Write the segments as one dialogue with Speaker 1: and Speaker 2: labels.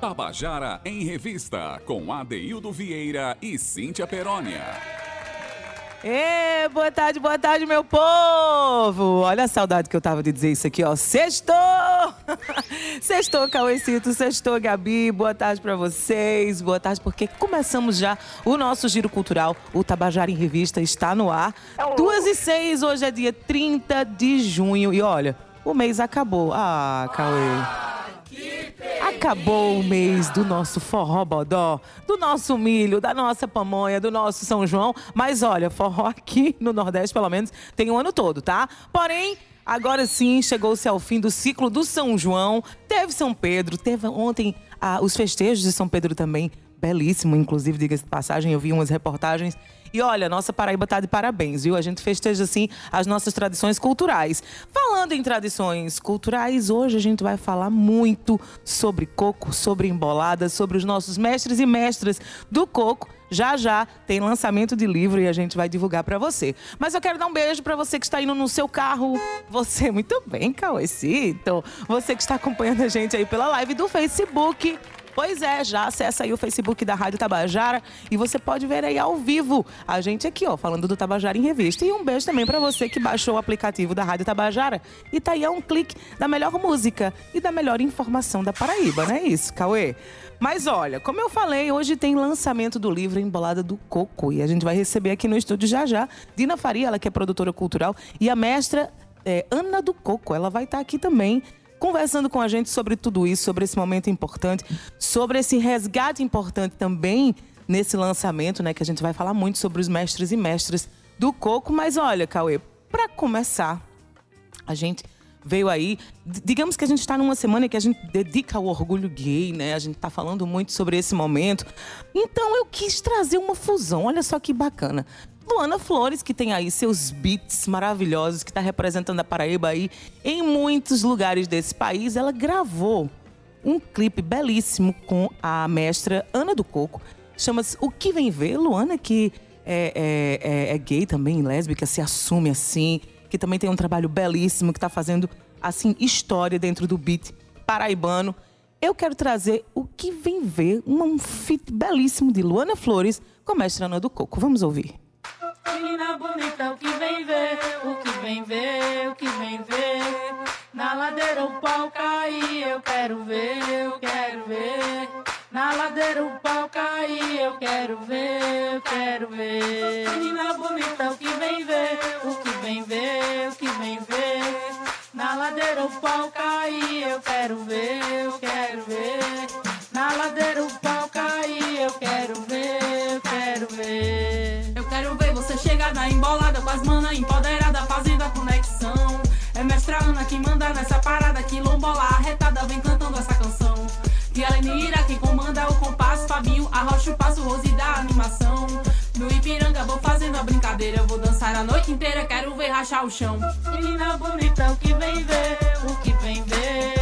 Speaker 1: Tabajara em Revista, com Adeildo Vieira e Cíntia Perónia.
Speaker 2: Ê, boa tarde, boa tarde, meu povo! Olha a saudade que eu tava de dizer isso aqui, ó. Sextou! sextou, Cauêcito, sextou, Gabi. Boa tarde para vocês, boa tarde, porque começamos já o nosso giro cultural. O Tabajara em Revista está no ar. Duas e seis, hoje é dia 30 de junho. E olha, o mês acabou. Ah, Cauê. Acabou o mês do nosso forró bodó, do nosso milho, da nossa pamonha, do nosso São João. Mas olha, forró aqui no Nordeste, pelo menos, tem o ano todo, tá? Porém, agora sim, chegou-se ao fim do ciclo do São João. Teve São Pedro, teve ontem ah, os festejos de São Pedro também. Belíssimo, inclusive, diga-se de passagem, eu vi umas reportagens e olha, nossa Paraíba tá de parabéns, viu? A gente festeja, assim, as nossas tradições culturais. Falando em tradições culturais, hoje a gente vai falar muito sobre coco, sobre embolada, sobre os nossos mestres e mestras do coco. Já já tem lançamento de livro e a gente vai divulgar para você. Mas eu quero dar um beijo para você que está indo no seu carro. Você, muito bem, Cauecito. Você que está acompanhando a gente aí pela live do Facebook. Pois é, já acessa aí o Facebook da Rádio Tabajara e você pode ver aí ao vivo a gente aqui, ó, falando do Tabajara em Revista. E um beijo também para você que baixou o aplicativo da Rádio Tabajara e tá aí a um clique da melhor música e da melhor informação da Paraíba, não é isso, Cauê? Mas olha, como eu falei, hoje tem lançamento do livro Embolada do Coco e a gente vai receber aqui no estúdio já já Dina Faria, ela que é produtora cultural, e a mestra é, Ana do Coco. Ela vai estar tá aqui também conversando com a gente sobre tudo isso, sobre esse momento importante, sobre esse resgate importante também nesse lançamento, né? Que a gente vai falar muito sobre os mestres e mestras do coco. Mas olha, Cauê, para começar, a gente veio aí. Digamos que a gente está numa semana que a gente dedica ao orgulho gay, né? A gente está falando muito sobre esse momento. Então eu quis trazer uma fusão. Olha só que bacana. Luana Flores, que tem aí seus beats maravilhosos, que está representando a Paraíba aí em muitos lugares desse país, ela gravou um clipe belíssimo com a mestra Ana do Coco. Chama-se O Que Vem Ver. Luana, que é, é, é, é, gay também, lésbica, se assume assim, que também tem um trabalho belíssimo, que está fazendo, assim, história dentro do beat paraibano. Eu quero trazer O Que Vem Ver, um feat belíssimo de Luana Flores com a mestra Ana do Coco. Vamos ouvir.
Speaker 3: Menina bonita, o que vem ver, o que vem ver, o que vem ver. Na ladeira o pau cair, eu quero ver, eu quero ver. Na ladeira o pau cair, eu quero ver, eu quero ver. Menina bonita, o que vem ver, o que vem ver, o que vem ver. Na ladeira o pau cair, eu quero ver, eu quero ver. Na ladeira o pau cair, eu quero ver, na embolada com as manas empoderada, fazendo a conexão. É mestra Ana que manda nessa parada, que lombola arretada vem cantando essa canção. E ela Nira que comanda o compasso, Fabinho arrocha o passo, Rose da animação. No Ipiranga vou fazendo a brincadeira, vou dançar a noite inteira, quero ver rachar o chão. Menina bonita, o que vem ver, o que vem ver,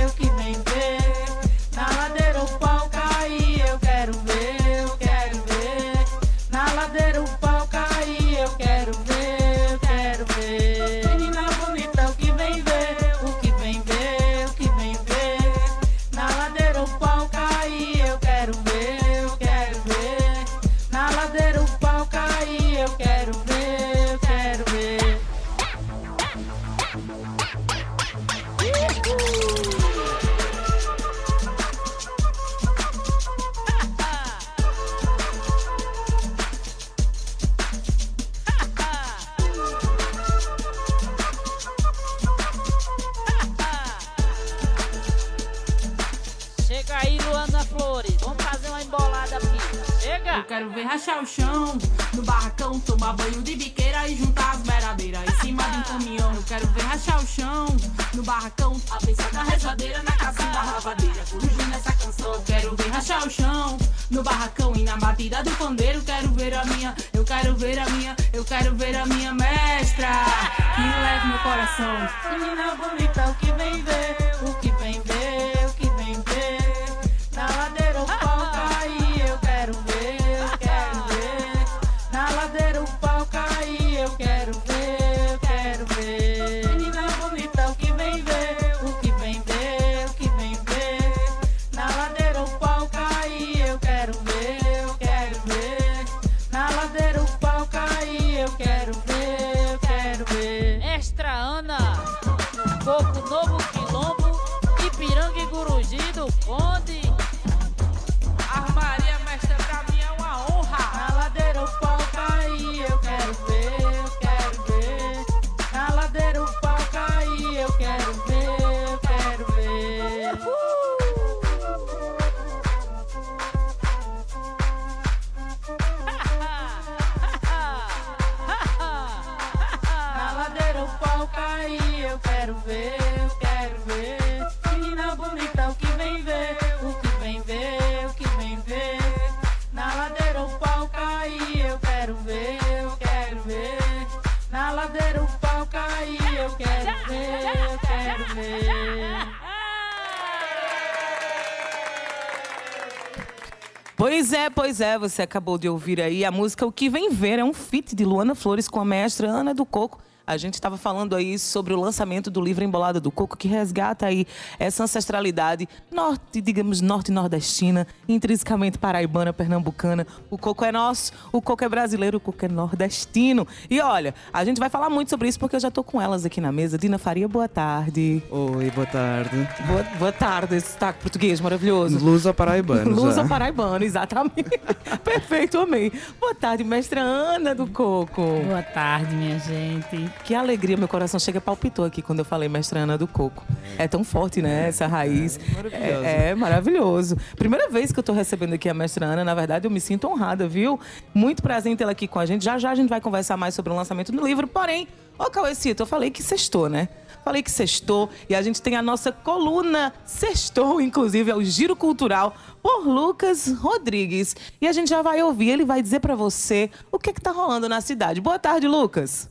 Speaker 2: Pois é, você acabou de ouvir aí a música O Que Vem Ver, é um feat de Luana Flores com a mestra Ana do Coco. A gente estava falando aí sobre o lançamento do livro Embolada do Coco, que resgata aí essa ancestralidade norte, digamos, norte-nordestina, intrinsecamente paraibana, pernambucana. O coco é nosso, o coco é brasileiro, o coco é nordestino. E olha, a gente vai falar muito sobre isso porque eu já tô com elas aqui na mesa. Dina Faria, boa tarde.
Speaker 4: Oi, boa tarde.
Speaker 2: Boa, boa tarde, esse sotaque português maravilhoso.
Speaker 4: Lusa paraibano.
Speaker 2: Lusa
Speaker 4: já.
Speaker 2: paraibano, exatamente. Perfeito, amei. Boa tarde, mestra Ana do Coco.
Speaker 3: Boa tarde, minha gente.
Speaker 2: Que alegria, meu coração chega palpitou aqui quando eu falei mestra Ana do Coco. É tão forte, né, essa raiz.
Speaker 4: maravilhoso.
Speaker 2: É, é maravilhoso. Primeira vez que eu tô recebendo aqui a mestra Ana, na verdade eu me sinto honrada, viu? Muito prazer em tê-la aqui com a gente. Já já a gente vai conversar mais sobre o lançamento do livro, porém, ô Cauecito, eu falei que sextou, né? Falei que sextou e a gente tem a nossa coluna Sextou, inclusive, é o Giro Cultural por Lucas Rodrigues. E a gente já vai ouvir, ele vai dizer pra você o que que tá rolando na cidade. Boa tarde, Lucas.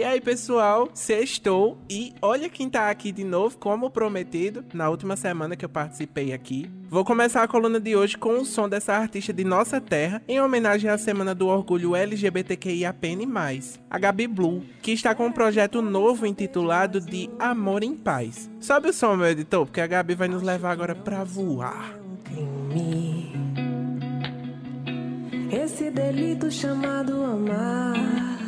Speaker 5: E aí, pessoal, sextou e olha quem tá aqui de novo, como prometido, na última semana que eu participei aqui. Vou começar a coluna de hoje com o som dessa artista de nossa terra, em homenagem à Semana do Orgulho LGBTQIAPN+, a Gabi Blue, que está com um projeto novo intitulado de Amor em Paz. Sobe o som, meu editor, porque a Gabi vai nos levar agora pra voar.
Speaker 6: Esse delito chamado amar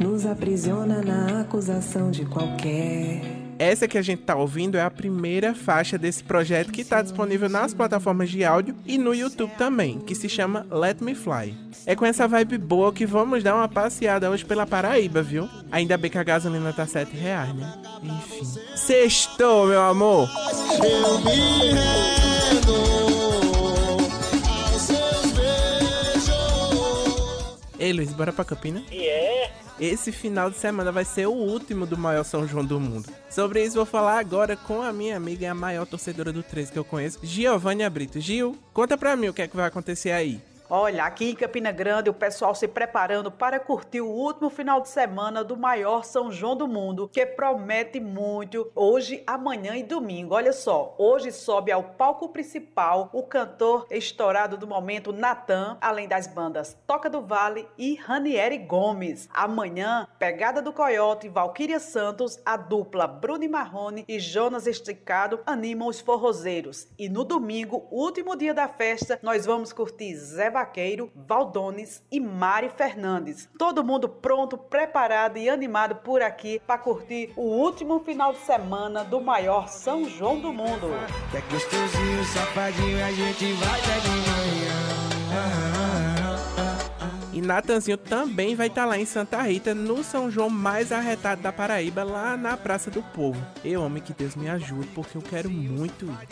Speaker 6: nos aprisiona na acusação de qualquer.
Speaker 5: Essa que a gente tá ouvindo é a primeira faixa desse projeto que tá disponível nas plataformas de áudio e no YouTube também, que se chama Let Me Fly. É com essa vibe boa que vamos dar uma passeada hoje pela Paraíba, viu? Ainda bem que a gasolina tá 7 reais, né? Enfim. Sextou, meu amor!
Speaker 7: Eu me rendo aos seus beijos.
Speaker 5: Ei, Luiz, bora pra Campina? Esse final de semana vai ser o último do maior São João do mundo. Sobre isso vou falar agora com a minha amiga e a maior torcedora do 13 que eu conheço, Giovânia Brito. Gil, conta pra mim o que é que vai acontecer aí.
Speaker 8: Olha, aqui em Campina Grande, o pessoal se preparando para curtir o último final de semana do maior São João do mundo, que promete muito hoje, amanhã e domingo. Olha só, hoje sobe ao palco principal o cantor estourado do momento, Natan, além das bandas Toca do Vale e Ranieri Gomes. Amanhã, Pegada do Coyote, Valquíria Santos, a dupla Bruno e Marrone e Jonas Esticado animam os forrozeiros. E no domingo, último dia da festa, nós vamos curtir Zé Valdones e Mari Fernandes. Todo mundo pronto, preparado e animado por aqui para curtir o último final de semana do maior São João do mundo.
Speaker 7: É gostosinho, safadinho, a gente vai até de manhã.
Speaker 5: E Natanzinho também vai estar lá em Santa Rita, no São João mais arretado da Paraíba, lá na Praça do Povo. Eu amo que Deus me ajude, porque eu quero muito ir.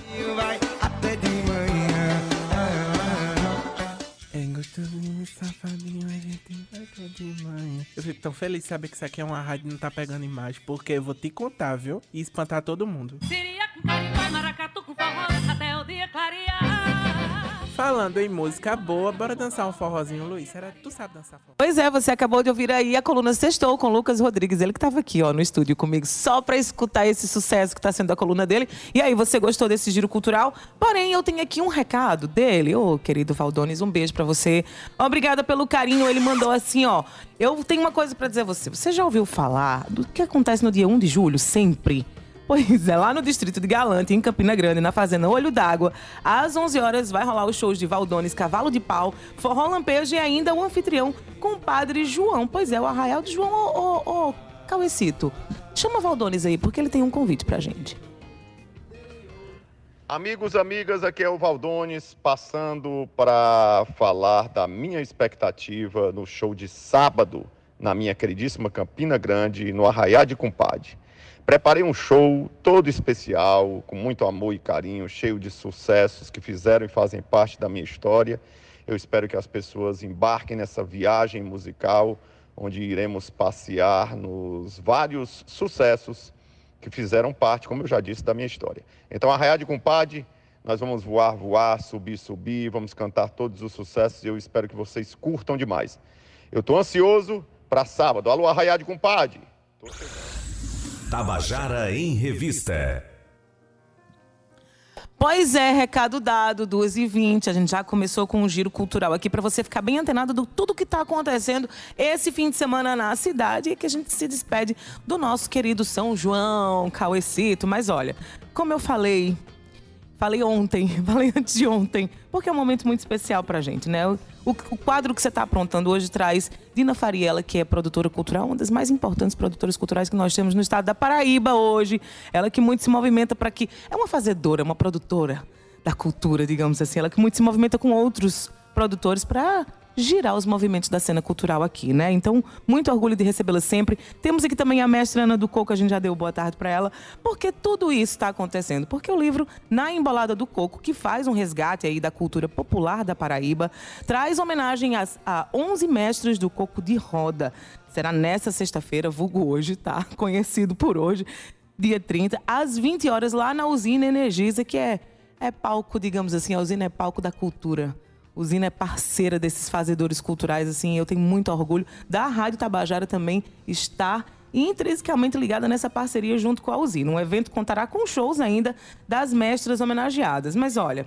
Speaker 5: Gostosinho, safadinho, a gente vai de manhã. Eu fico tão feliz de saber que isso aqui é uma rádio e não tá pegando imagem, porque eu vou te contar, viu? E espantar todo mundo.
Speaker 3: Siria com carimbó, maracatu com forró, até o dia clarear.
Speaker 5: Falando em música boa, bora dançar um forrozinho, Luiz. Será tu sabe dançar forró?
Speaker 2: Pois é, você acabou de ouvir aí a coluna Sextou com Lucas Rodrigues. Ele que estava aqui, ó, no estúdio comigo, só para escutar esse sucesso que está sendo a coluna dele. E aí, você gostou desse giro cultural? Porém, eu tenho aqui um recado dele. Ô, querido Valdones, um beijo para você. Obrigada pelo carinho. Ele mandou assim, ó. Eu tenho uma coisa para dizer a você. Você já ouviu falar do que acontece no dia 1 de julho, sempre? Pois é, lá no distrito de Galante, em Campina Grande, na Fazenda Olho d'Água, às 11 horas vai rolar os shows de Valdones, Cavalo de Pau, Forró Lampejo e ainda o anfitrião com o padre João. Pois é, o Arraial de João, ô, ô, ô, Cauecito. Chama Valdones aí, porque ele tem um convite pra gente.
Speaker 9: Amigos, amigas, aqui é o Valdones passando para falar da minha expectativa no show de sábado na minha queridíssima Campina Grande, no Arraiá de Compadre. Preparei um show todo especial, com muito amor e carinho, cheio de sucessos que fizeram e fazem parte da minha história. Eu espero que as pessoas embarquem nessa viagem musical, onde iremos passear nos vários sucessos que fizeram parte, como eu já disse, da minha história. Então, Arraiá de Compadre, nós vamos voar, voar, subir, subir, vamos cantar todos os sucessos e eu espero que vocês curtam demais. Eu estou ansioso para sábado. Alô, Arraiá de Compadre.
Speaker 1: Tabajara em Revista.
Speaker 2: Pois é, recado dado, 2h20. A gente já começou com um giro cultural aqui para você ficar bem antenado do tudo que está acontecendo esse fim de semana na cidade e que a gente se despede do nosso querido São João, Cauecito. Mas olha, como eu falei Falei ontem, falei antes de ontem, porque é um momento muito especial pra gente, né? O, o, quadro que você está aprontando hoje traz Dina Fariela, que é produtora cultural, uma das mais importantes produtoras culturais que nós temos no estado da Paraíba hoje. Ela que muito se movimenta para que. É uma fazedora, uma produtora da cultura, digamos assim. Ela que muito se movimenta com outros produtores para girar os movimentos da cena cultural aqui, né? Então, muito orgulho de recebê-la sempre. Temos aqui também a mestre Ana do Coco, a gente já deu boa tarde para ela, porque tudo isso está acontecendo. Porque o livro Na Embolada do Coco, que faz um resgate aí da cultura popular da Paraíba, traz homenagem às, a 11 mestres do coco de roda. Será nessa sexta-feira, vulgo hoje, tá? Conhecido por hoje, dia 30, às 20 horas, lá na usina Energisa, que é, é palco, digamos assim, a usina é palco da cultura Usina é parceira desses fazedores culturais, assim, eu tenho muito orgulho. Da Rádio Tabajara também está intrinsecamente ligada nessa parceria junto com a usina. Um evento contará com shows ainda das mestras homenageadas. Mas olha,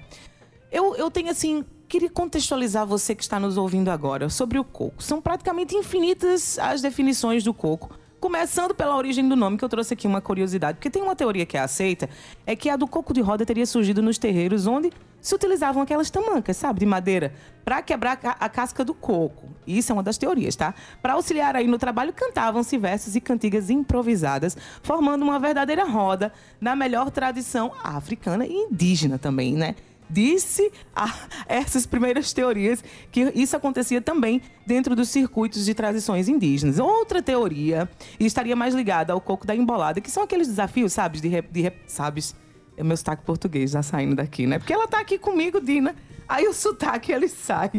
Speaker 2: eu, eu tenho assim. Queria contextualizar você que está nos ouvindo agora sobre o coco. São praticamente infinitas as definições do coco Começando pela origem do nome, que eu trouxe aqui uma curiosidade, porque tem uma teoria que é aceita, é que a do coco de roda teria surgido nos terreiros onde se utilizavam aquelas tamancas, sabe, de madeira, para quebrar a casca do coco. Isso é uma das teorias, tá? Para auxiliar aí no trabalho, cantavam-se versos e cantigas improvisadas, formando uma verdadeira roda na melhor tradição africana e indígena também, né? disse essas primeiras teorias que isso acontecia também dentro dos circuitos de tradições indígenas. Outra teoria estaria mais ligada ao coco da embolada, que são aqueles desafios, sabe, de, de sabes, é meu sotaque português já saindo daqui, né? Porque ela tá aqui comigo, Dina. Aí o sotaque ele sai.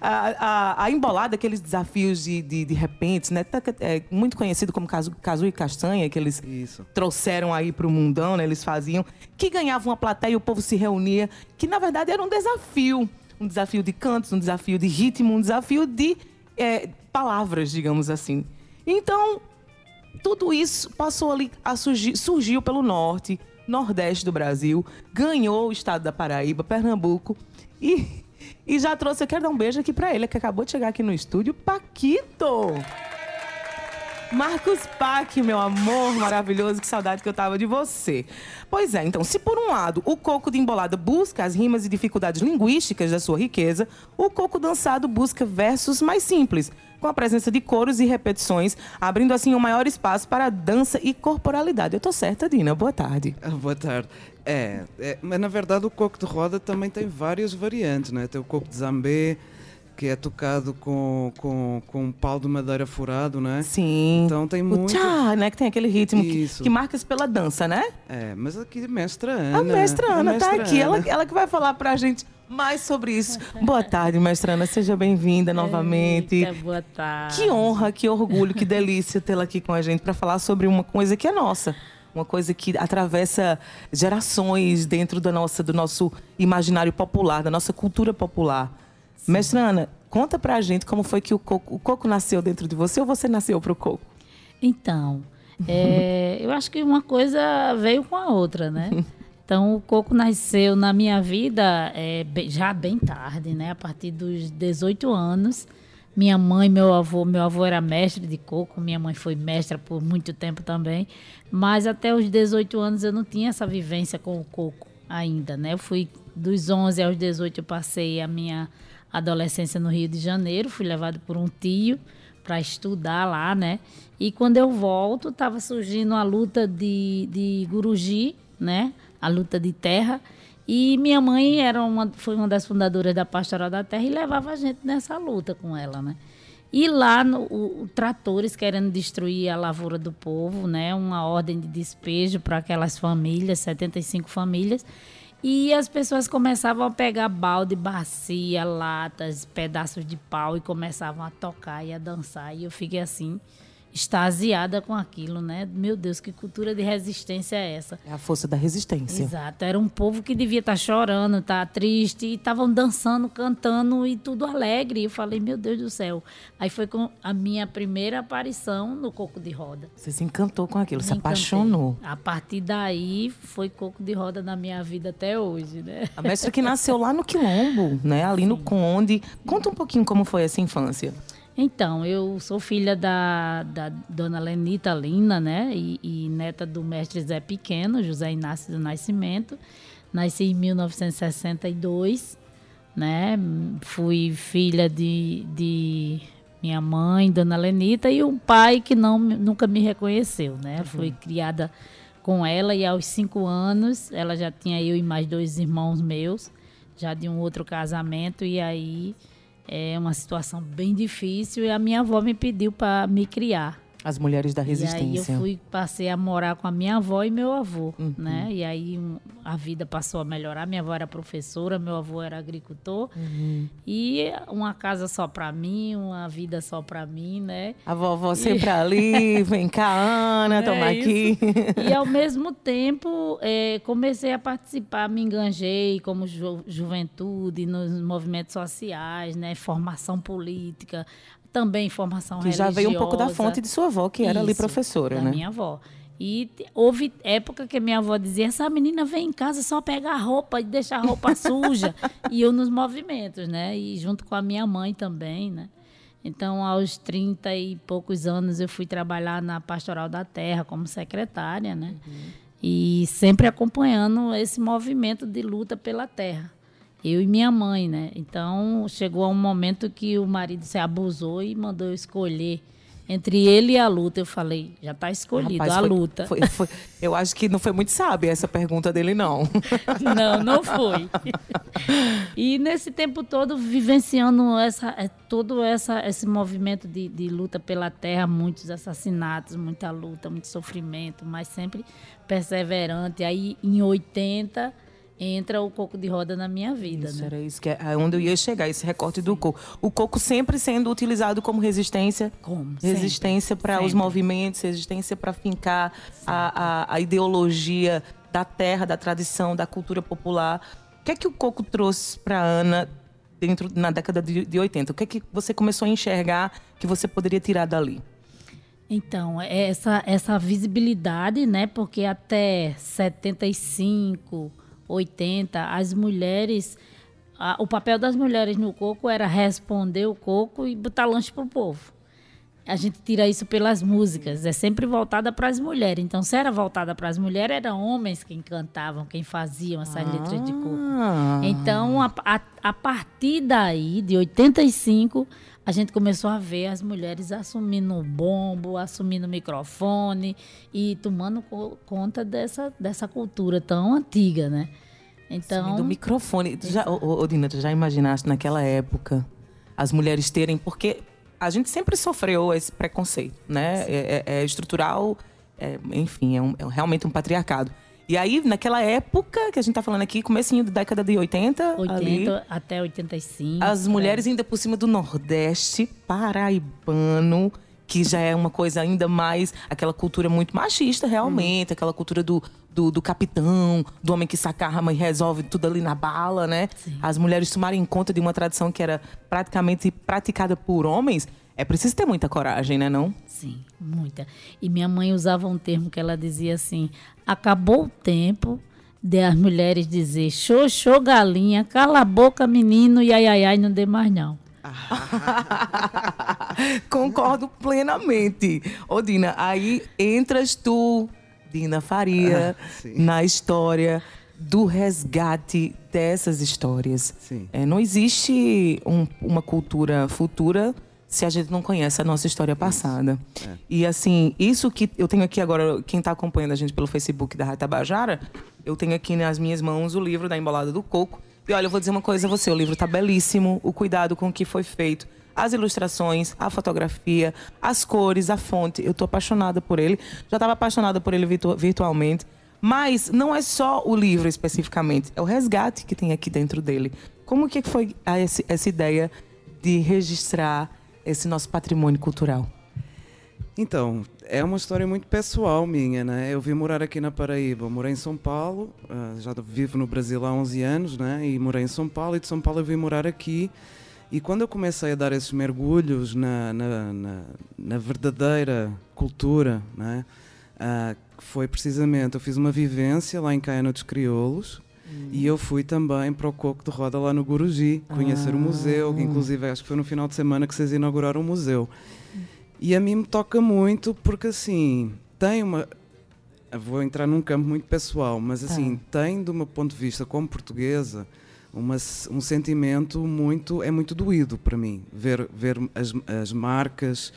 Speaker 2: A, a, a embolada, aqueles desafios de, de, de repente, né? Tá, é muito conhecido como casu, casu e castanha, que eles Isso. trouxeram aí para o mundão, né? Eles faziam, que ganhavam uma plateia e o povo se reunia, que na verdade era um desafio. Um desafio de cantos, um desafio de ritmo, um desafio de é, palavras, digamos assim. Então, tudo isso passou ali a surgir, surgiu pelo norte, nordeste do Brasil, ganhou o estado da Paraíba, Pernambuco e, e já trouxe, eu quero dar um beijo aqui para ele, que acabou de chegar aqui no estúdio, Paquito. Marcos Pac, meu amor maravilhoso, que saudade que eu tava de você. Pois é, então, se por um lado o coco de embolada busca as rimas e dificuldades linguísticas da sua riqueza, o coco dançado busca versos mais simples, com a presença de coros e repetições, abrindo assim um maior espaço para dança e corporalidade. Eu tô certa, Dina? Boa tarde.
Speaker 4: Ah, boa tarde. É, é, mas na verdade o coco de roda também tem várias variantes, né? Tem o coco de zambé, que é tocado com, com, com um pau de madeira furado, né?
Speaker 2: Sim.
Speaker 4: Então tem
Speaker 2: o
Speaker 4: muito.
Speaker 2: Tchá, né? Que tem aquele ritmo que, que marca-se pela dança, né?
Speaker 4: É, mas aqui a mestra Ana.
Speaker 2: A mestra Ana a mestra tá aqui. Ela, ela que vai falar pra gente mais sobre isso. Boa tarde, mestra Ana. Seja bem-vinda novamente.
Speaker 10: Eita, boa tarde.
Speaker 2: Que honra, que orgulho, que delícia tê-la aqui com a gente para falar sobre uma coisa que é nossa uma coisa que atravessa gerações dentro da nossa, do nosso imaginário popular, da nossa cultura popular. Sim. Mestre Ana, conta pra gente como foi que o coco, o coco nasceu dentro de você ou você nasceu pro coco?
Speaker 10: Então, é, eu acho que uma coisa veio com a outra, né? Então, o coco nasceu na minha vida é, já bem tarde, né? A partir dos 18 anos. Minha mãe, meu avô, meu avô era mestre de coco, minha mãe foi mestra por muito tempo também, mas até os 18 anos eu não tinha essa vivência com o coco ainda, né? Eu fui dos 11 aos 18 eu passei a minha adolescência no Rio de Janeiro, fui levado por um tio para estudar lá, né? E quando eu volto, estava surgindo a luta de, de Guruji, né? A luta de terra. E minha mãe era uma, foi uma das fundadoras da Pastoral da Terra e levava a gente nessa luta com ela, né? E lá, no, o, tratores querendo destruir a lavoura do povo, né? Uma ordem de despejo para aquelas famílias, 75 famílias. E as pessoas começavam a pegar balde, bacia, latas, pedaços de pau e começavam a tocar e a dançar. E eu fiquei assim, extasiada com aquilo, né? Meu Deus, que cultura de resistência é essa?
Speaker 2: É a força da resistência.
Speaker 10: Exato. Era um povo que devia estar tá chorando, estar tá triste, e estavam dançando, cantando e tudo alegre. E eu falei, meu Deus do céu. Aí foi com a minha primeira aparição no Coco de Roda.
Speaker 2: Você se encantou com aquilo, Me se encantei. apaixonou.
Speaker 10: A partir daí foi Coco de Roda na minha vida até hoje, né?
Speaker 2: A mestra que nasceu lá no Quilombo, né? Ali Sim. no Conde. Conta um pouquinho como foi essa infância.
Speaker 10: Então, eu sou filha da, da dona Lenita Lina, né? E, e, neta do mestre Zé Pequeno, José Inácio do Nascimento. Nasci em 1962, né? Fui filha de, de minha mãe, dona Lenita, e um pai que não, nunca me reconheceu, né? Uhum. Fui criada com ela e aos cinco anos ela já tinha eu e mais dois irmãos meus, já de um outro casamento, e aí é uma situação bem difícil e a minha avó me pediu para me criar.
Speaker 2: As mulheres da resistência.
Speaker 10: E aí eu fui, passei a morar com a minha avó e meu avô, uhum. né? E aí a vida passou a melhorar. Minha avó era professora, meu avô era agricultor. Uhum. E uma casa só para mim, uma vida só para mim, né?
Speaker 2: A vovó e... sempre ali, vem cá, Ana, é toma aqui.
Speaker 10: E ao mesmo tempo, é, comecei a participar, me enganjei como ju juventude nos movimentos sociais, né? Formação política, também formação que religiosa.
Speaker 2: Que já veio um pouco da fonte de sua avó, que Isso, era ali professora,
Speaker 10: da
Speaker 2: né?
Speaker 10: minha avó. E houve época que minha avó dizia: essa menina vem em casa só pegar a roupa e deixar a roupa suja. E eu nos movimentos, né? E junto com a minha mãe também, né? Então, aos 30 e poucos anos, eu fui trabalhar na Pastoral da Terra como secretária, né? Uhum. E sempre acompanhando esse movimento de luta pela terra eu e minha mãe, né? Então chegou um momento que o marido se abusou e mandou eu escolher entre ele e a luta. Eu falei, já está escolhido Rapaz, a
Speaker 2: foi,
Speaker 10: luta.
Speaker 2: Foi, foi, eu acho que não foi muito sábia essa pergunta dele, não.
Speaker 10: Não, não foi. E nesse tempo todo, vivenciando essa, é, todo essa, esse movimento de, de luta pela terra, muitos assassinatos, muita luta, muito sofrimento, mas sempre perseverante. Aí, em 80 entra o coco de roda na minha vida.
Speaker 2: Isso,
Speaker 10: né?
Speaker 2: era isso que é onde eu ia chegar, esse recorte Sim. do coco. O coco sempre sendo utilizado como resistência.
Speaker 10: Como?
Speaker 2: Resistência para os movimentos, resistência para fincar a, a, a, ideologia da terra, da tradição, da cultura popular. O que é que o coco trouxe para Ana dentro na década de, de 80? O que é que você começou a enxergar que você poderia tirar dali?
Speaker 10: Então, essa, essa visibilidade, né? Porque até 75, 80, as mulheres. A, o papel das mulheres no coco era responder o coco e botar lanche para o povo. A gente tira isso pelas músicas, é sempre voltada para as mulheres. Então, se era voltada para as mulheres, eram homens quem cantavam, quem faziam essas ah. letras de coco. Então, a, a, a partir daí, de 85, a gente começou a ver as mulheres assumindo o bombo, assumindo o microfone e tomando co conta dessa, dessa cultura tão antiga, né?
Speaker 2: Então. do microfone. Tu já, ô, ô, Dina, tu já imaginaste naquela época as mulheres terem. Porque a gente sempre sofreu esse preconceito, né? É, é, é, estrutural, é, enfim, é, um, é realmente um patriarcado. E aí, naquela época que a gente tá falando aqui, comecinho da década de 80,
Speaker 10: 80 ali, até 85.
Speaker 2: As mulheres é. ainda por cima do Nordeste, paraibano, que já é uma coisa ainda mais aquela cultura muito machista realmente, hum. aquela cultura do, do, do, capitão, do homem que saca a arma e resolve tudo ali na bala, né? Sim. As mulheres tomarem conta de uma tradição que era praticamente praticada por homens, é preciso ter muita coragem, né, não?
Speaker 10: Sim, muita. E minha mãe usava um termo que ela dizia assim: acabou o tempo de as mulheres dizer show, galinha, cala a boca, menino, e ai, ai, ai, não dê mais não.
Speaker 2: Concordo plenamente. Ô, Dina, aí entras tu, Dina Faria, ah, na história do resgate dessas histórias. É, não existe um, uma cultura futura se a gente não conhece a nossa história passada. E assim, isso que eu tenho aqui agora, quem está acompanhando a gente pelo Facebook da Rádio Tabajara, eu tenho aqui nas minhas mãos o livro da Embolada do Coco. E olha, eu vou dizer uma coisa a você, o livro está belíssimo, o cuidado com o que foi feito, as ilustrações, a fotografia, as cores, a fonte. Eu estou apaixonada por ele. Já estava apaixonada por ele virtu- virtualmente. Mas não é só o livro especificamente, é o resgate que tem aqui dentro dele. Como que foi essa ideia de registrar esse nosso patrimônio cultural?
Speaker 4: Então, é uma história muito pessoal minha, né? Eu vim morar aqui na Paraíba, morei em São Paulo, ah, já vivo no Brasil há 11 anos, né? E morei em São Paulo e de São Paulo eu vim morar aqui. E quando eu comecei a dar esses mergulhos na, na, na, na verdadeira cultura, né? Ah, foi precisamente, eu fiz uma vivência lá em Caiana dos Crioulos, e eu fui também para o Coco de Roda lá no Guruji, conhecer o museu, que inclusive acho que foi no final de semana que vocês inauguraram o museu. E a mim me toca muito porque assim, tem uma. Vou entrar num campo muito pessoal, mas assim, tem do meu ponto de vista como portuguesa uma, um sentimento muito. é muito doído para mim ver, ver as, as marcas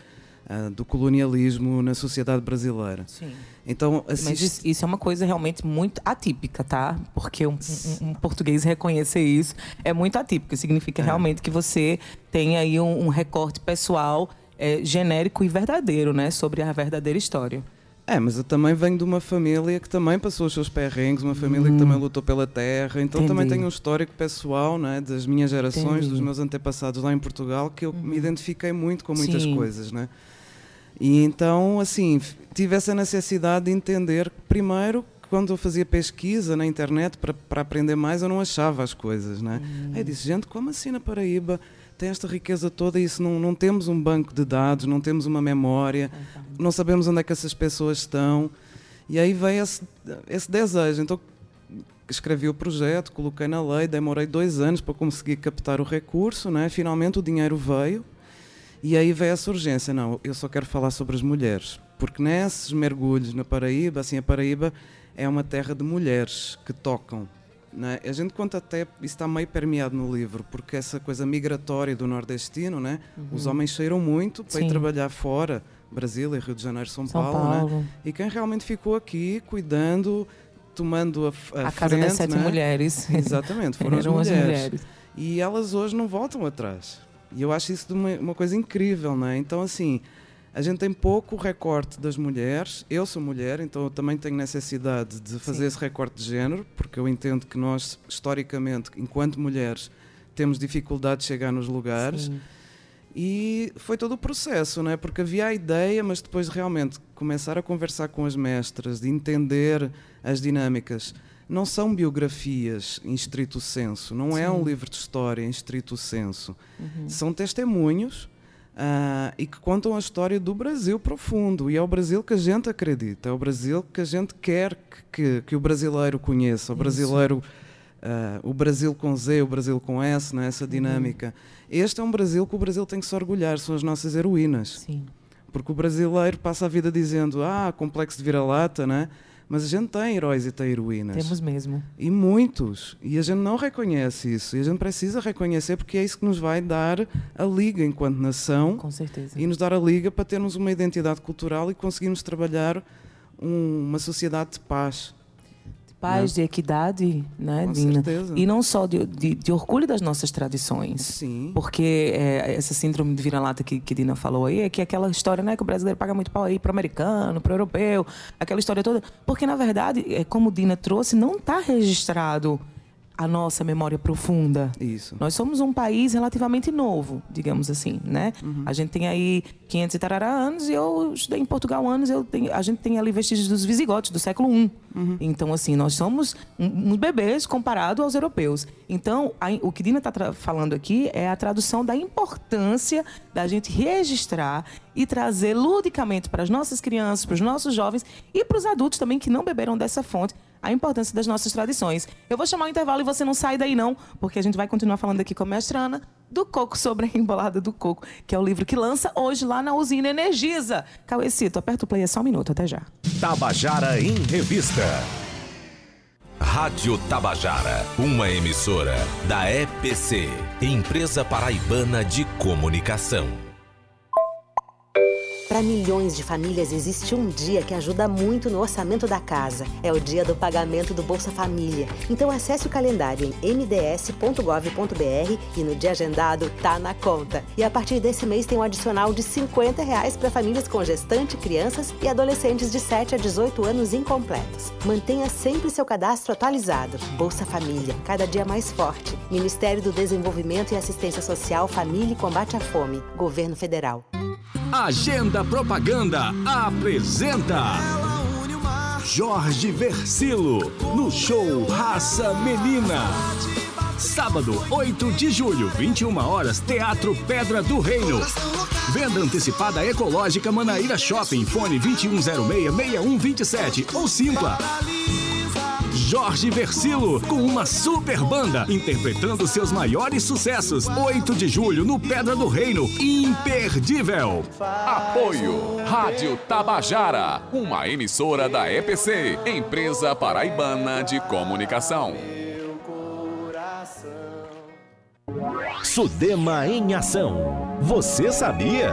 Speaker 4: ah, do colonialismo na sociedade brasileira.
Speaker 2: Sim.
Speaker 4: Então,
Speaker 2: Mas
Speaker 4: assist-
Speaker 2: isso, isso é uma coisa realmente muito atípica, tá? Porque um, um- um português reconhecer isso é muito atípico. Significa realmente que você tem aí um, um recorte pessoal é, genérico e verdadeiro, né? Sobre a verdadeira história.
Speaker 4: É, mas eu também venho de uma família que também passou os seus perrengues, uma família que também lutou pela terra, então também
Speaker 2: Entendi.
Speaker 4: tenho um histórico pessoal, né, das minhas gerações,
Speaker 2: Entendi.
Speaker 4: dos meus antepassados lá em Portugal, que eu me identifiquei muito com muitas
Speaker 2: Sim.
Speaker 4: coisas, né? E então, assim, tive essa necessidade de entender, primeiro, quando eu fazia pesquisa na internet para, aprender mais, eu não achava as coisas, né? Aí eu disse, gente, como assim na Paraíba tem esta riqueza toda e isso não, não temos um banco de dados, não temos uma memória, não sabemos onde é que essas pessoas estão. E aí veio esse, esse desejo. Então, escrevi o projeto, coloquei na lei, demorei dois anos para conseguir captar o recurso, né? finalmente o dinheiro veio. E aí veio essa urgência, não, eu só quero falar sobre as mulheres, porque nesses mergulhos na Paraíba, assim, a Paraíba é uma terra de mulheres que tocam. Né? A gente conta até, isso está meio permeado no livro, porque essa coisa migratória do nordestino, né? os homens saíram muito para ir
Speaker 2: Sim.
Speaker 4: trabalhar fora, Brasília, Rio de Janeiro, São,
Speaker 2: São
Speaker 4: Paulo,
Speaker 2: Paulo.
Speaker 4: Né? e quem realmente ficou aqui cuidando, tomando a, a,
Speaker 2: A, Casa das
Speaker 4: frente,
Speaker 2: Sete
Speaker 4: né?
Speaker 2: Mulheres.
Speaker 4: Exatamente, foram as
Speaker 2: Eram
Speaker 4: mulheres. E elas hoje não voltam atrás. E eu acho isso uma, uma coisa incrível, né? Então, assim, a gente tem pouco recorte das mulheres. Eu sou mulher, então eu também tenho necessidade de fazer
Speaker 2: Sim.
Speaker 4: esse recorte de género, porque eu entendo que nós, historicamente, enquanto mulheres, temos dificuldade de chegar nos lugares.
Speaker 2: Sim.
Speaker 4: E foi todo o processo, né? porque havia a ideia, mas depois realmente começar a conversar com as mestras, de entender as dinâmicas. Não são biografias em estrito senso, não é um livro de história em estrito senso. São testemunhos ah, e que contam a história do Brasil profundo. E é o Brasil que a gente acredita, é o Brasil que a gente quer que, que, que o brasileiro conheça, o brasileiro. ah, o Brasil com Z, o Brasil com S, né? essa dinâmica. Este é um Brasil que o Brasil tem que se orgulhar, são as nossas heroínas.
Speaker 2: Sim.
Speaker 4: Porque o brasileiro passa a vida dizendo, ah, complexo de vira-lata, né? Mas a gente tem heróis e tem heroínas.
Speaker 2: Temos mesmo.
Speaker 4: E muitos. E a gente não reconhece isso. E a gente precisa reconhecer porque é isso que nos vai dar a liga enquanto nação
Speaker 2: Com certeza.
Speaker 4: e nos dar a liga para termos uma identidade cultural e conseguirmos trabalhar um- uma sociedade de paz.
Speaker 2: Paz, de equidade, né,
Speaker 4: Com
Speaker 2: Dina?
Speaker 4: certeza.
Speaker 2: E não só de, de, de orgulho das nossas tradições.
Speaker 4: Sim.
Speaker 2: Porque é, essa síndrome de vira-lata que, que Dina falou aí é que aquela história, né, que o brasileiro paga muito pau aí pro americano, pro europeu, aquela história toda. Porque, na verdade, é, como Dina trouxe, não está registrado a nossa memória profunda.
Speaker 4: Isso.
Speaker 2: Nós somos um país relativamente novo, digamos assim, né? A gente tem aí 500 e tarará anos e eu estudei em Portugal anos, eu tenho, a gente tem ali vestígios dos visigotes, do século I. Então, assim, nós somos um- uns bebês comparado aos europeus. Então, a- o que Dina está falando aqui é a tradução da importância da gente registrar e trazer ludicamente para as nossas crianças, para os nossos jovens e para os adultos também que não beberam dessa fonte a importância das nossas tradições. Eu vou chamar o intervalo e você não sai daí não, porque a gente vai continuar falando aqui com a mestra Ana do Coco sobre a embolada do coco, que é o livro que lança hoje lá na usina Energisa. Cauecito, aperta o play é só um minuto, até já.
Speaker 11: Tabajara em Revista. Rádio Tabajara, uma emissora da EPC, Empresa Paraibana de Comunicação.
Speaker 12: Para milhões de famílias existe um dia que ajuda muito no orçamento da casa. É o dia do pagamento do Bolsa Família. Então acesse o calendário em mds.gov.br e no dia agendado tá na conta. E a partir desse mês tem um adicional de 50 reais para famílias com gestante, crianças e adolescentes de 7 a 18 anos incompletos. Mantenha sempre seu cadastro atualizado. Bolsa Família, cada dia mais forte. Ministério do Desenvolvimento e Assistência Social, Família e Combate à Fome. Governo Federal.
Speaker 11: Agenda Propaganda apresenta Jorge Versilo no show Raça Menina. Sábado, 8 de julho, 21 horas, Teatro Pedra do Reino. Venda antecipada ecológica Manaíra Shopping, fone 2106-6127 ou Simpla. Jorge Versilo, com uma super banda, interpretando seus maiores sucessos. 8 de julho, no Pedra do Reino. Imperdível.
Speaker 1: Apoio Rádio Tabajara, uma emissora da EPC, Empresa Paraibana de Comunicação.
Speaker 11: Sudema em ação. Você sabia?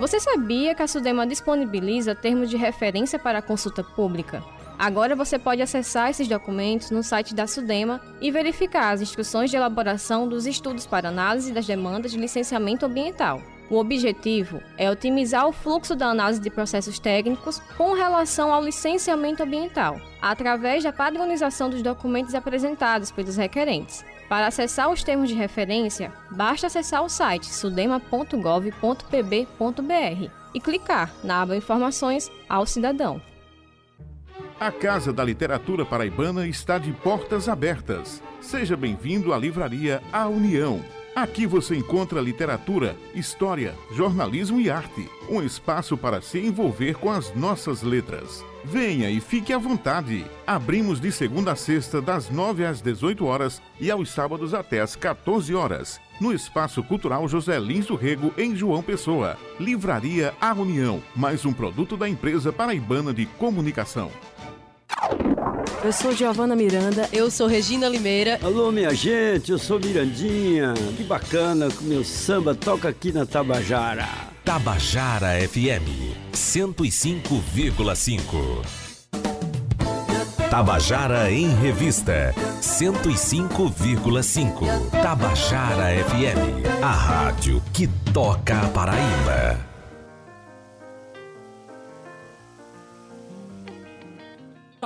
Speaker 13: Você sabia que a Sudema disponibiliza termos de referência para a consulta pública? Agora você pode acessar esses documentos no site da Sudema e verificar as instruções de elaboração dos estudos para análise das demandas de licenciamento ambiental. O objetivo é otimizar o fluxo da análise de processos técnicos com relação ao licenciamento ambiental, através da padronização dos documentos apresentados pelos requerentes. Para acessar os termos de referência, basta acessar o site sudema.gov.pb.br e clicar na aba Informações ao Cidadão.
Speaker 14: A Casa da Literatura Paraibana está de portas abertas. Seja bem-vindo à Livraria A União. Aqui você encontra literatura, história, jornalismo e arte. Um espaço para se envolver com as nossas letras. Venha e fique à vontade. Abrimos de segunda a sexta, das 9 às 18 horas e aos sábados até às 14 horas. No Espaço Cultural José Lins do Rego, em João Pessoa. Livraria A União, mais um produto da empresa paraibana de comunicação.
Speaker 15: Eu sou Giovana Miranda.
Speaker 16: Eu sou Regina Limeira.
Speaker 17: Alô, minha gente, eu sou Mirandinha. Que bacana que o meu samba toca aqui na Tabajara.
Speaker 11: Tabajara FM 105,5. Tabajara em Revista 105,5. Tabajara FM, a rádio que toca a Paraíba.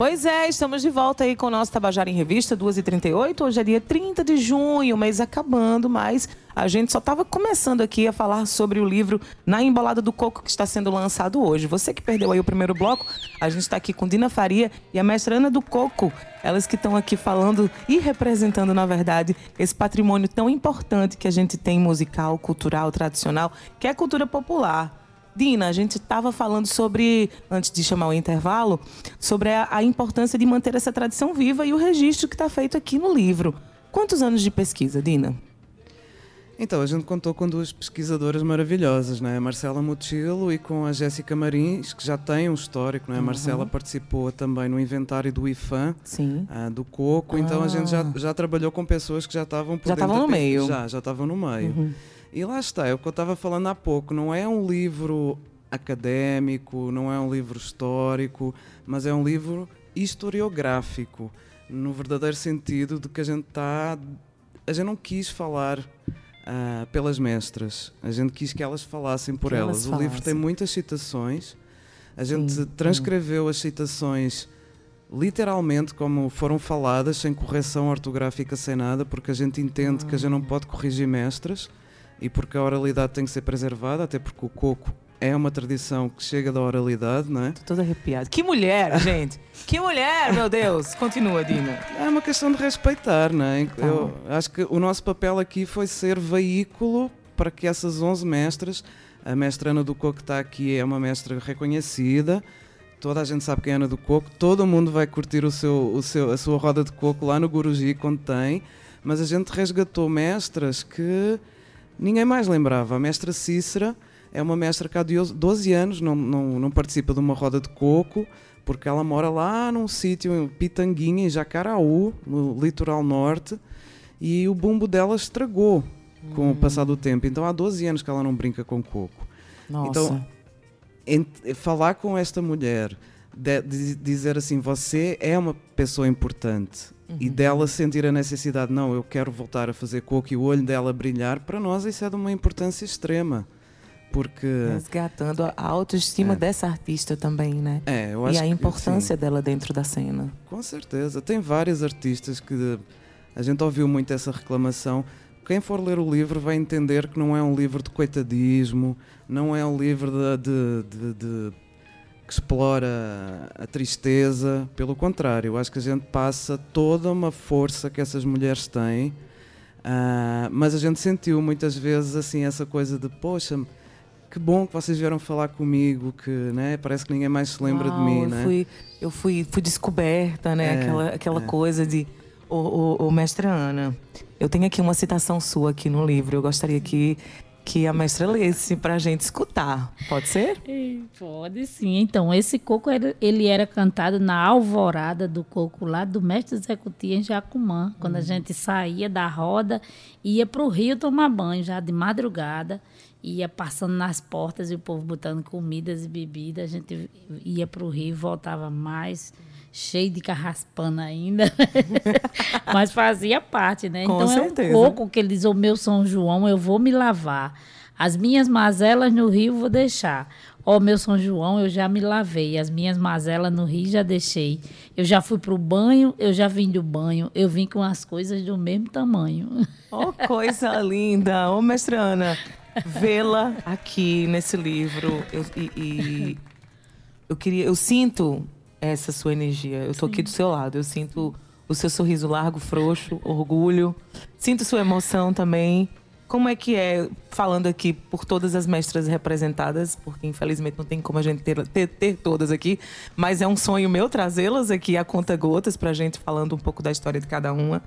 Speaker 2: Pois é, estamos de volta aí com o nosso Tabajara em Revista, 2h38. Hoje é dia 30 de junho, mês acabando, mas a gente só estava começando aqui a falar sobre o livro Na Embolada do Coco, que está sendo lançado hoje. Você que perdeu aí o primeiro bloco, a gente está aqui com Dina Faria e a mestra Ana do Coco. Elas que estão aqui falando e representando, na verdade, esse patrimônio tão importante que a gente tem musical, cultural, tradicional, que é a cultura popular. Dina, a gente estava falando sobre, antes de chamar o intervalo, sobre a, a, importância de manter essa tradição viva e o registro que está feito aqui no livro. Quantos anos de pesquisa, Dina?
Speaker 4: Então, a gente contou com duas pesquisadoras maravilhosas, né? a Marcela Mutilo e com a Jéssica Marins, que já tem um histórico. Né? A Marcela uhum. participou também no inventário do IFAM, uh, do Coco, ah. então a gente já, já trabalhou com pessoas que já estavam por
Speaker 2: Já estavam no meio.
Speaker 4: Já, já estavam no meio. Uhum. E lá está, é o que eu estava falando há pouco, não é um livro académico, não é um livro histórico, mas é um livro historiográfico, no verdadeiro sentido de que a gente está. A gente não quis falar uh, pelas mestras, a gente quis que elas falassem por elas. elas o livro tem muitas citações, a gente sim, transcreveu sim. as citações literalmente como foram faladas, sem correção ortográfica, sem nada, porque a gente entende que a gente não pode corrigir mestras e porque a oralidade tem que ser preservada, até porque o coco é uma tradição que chega da oralidade, não é?
Speaker 2: Estou toda arrepiada. Que mulher, gente! que mulher, meu Deus! Continua, Dina.
Speaker 4: É uma questão de respeitar, não é? Tá. Eu acho que o nosso papel aqui foi ser veículo para que essas 11 mestras, a mestra Ana do Coco que está aqui é uma mestra reconhecida, toda a gente sabe quem é Ana do Coco, todo mundo vai curtir o seu, o seu, a sua roda de coco lá no Guruji quando tem, mas a gente resgatou mestras que ninguém mais lembrava. A mestra Cícera é uma mestra que há 12 anos não, não, não participa de uma roda de coco, porque ela mora lá num sítio em Pitanguinha, em Jacaraú, no litoral norte, e o bumbo dela estragou com o passar do tempo. Então há 12 anos que ela não brinca com coco.
Speaker 2: Nossa.
Speaker 4: Então, ent- falar com esta mulher, de- de- dizer assim, você é uma pessoa importante. E
Speaker 2: Uhum.
Speaker 4: dela sentir a necessidade, não, eu quero voltar a fazer coco e o olho dela brilhar, para nós isso é de uma importância extrema. Porque.
Speaker 2: Resgatando a autoestima dessa artista também, né?
Speaker 4: É, eu
Speaker 2: e
Speaker 4: acho
Speaker 2: a
Speaker 4: que,
Speaker 2: importância
Speaker 4: sim.
Speaker 2: dela dentro da cena.
Speaker 4: Com certeza. Tem vários artistas que a gente ouviu muito essa reclamação. Quem for ler o livro vai entender que não é um livro de coitadismo, não é um livro de, de- de- de- que explora a tristeza. Pelo contrário, eu acho que a gente passa toda uma força que essas mulheres têm. Ah, mas a gente sentiu muitas vezes assim essa coisa de poxa, que bom que vocês vieram falar comigo, que né, parece que ninguém mais se lembra
Speaker 2: Uau,
Speaker 4: de mim,
Speaker 2: eu
Speaker 4: né?
Speaker 2: Fui, eu fui, fui descoberta, né?
Speaker 4: É,
Speaker 2: aquela aquela
Speaker 4: é.
Speaker 2: coisa de. Ô, ô, mestra Ana, eu tenho aqui uma citação sua aqui no livro. Eu gostaria que, que a mestra lesse pra gente escutar. Pode ser?
Speaker 10: Pode sim. Então, esse coco ele, ele era cantado na alvorada do coco lá do mestre executivo em Jacumã, quando a gente saía da roda ia para o rio tomar banho já de madrugada, ia passando nas portas e o povo botando comidas e bebidas, a gente ia para o rio e voltava mais cheio de carraspana ainda, mas fazia parte, né?
Speaker 2: Com
Speaker 10: então
Speaker 2: certeza.
Speaker 10: é um coco que ele diz, o meu São João, eu vou me lavar. As minhas mazelas no rio vou deixar. Ó, meu São João, eu já me lavei. As minhas mazelas no rio já deixei. Eu já fui pro banho, eu já vim do banho. Eu vim com as coisas do mesmo tamanho.
Speaker 2: Oh, coisa linda! Ô, mestra Ana, vê-la aqui nesse livro. Eu, e, e eu queria, eu sinto essa sua energia. Eu tô aqui do seu lado. Eu sinto o seu sorriso largo, frouxo, orgulho. Sinto sua emoção também. Como é que é, falando aqui por todas as mestras representadas, porque infelizmente não tem como a gente ter, ter, ter todas aqui, mas é um sonho meu trazê-las aqui a conta gotas pra gente falando um pouco da história de cada uma.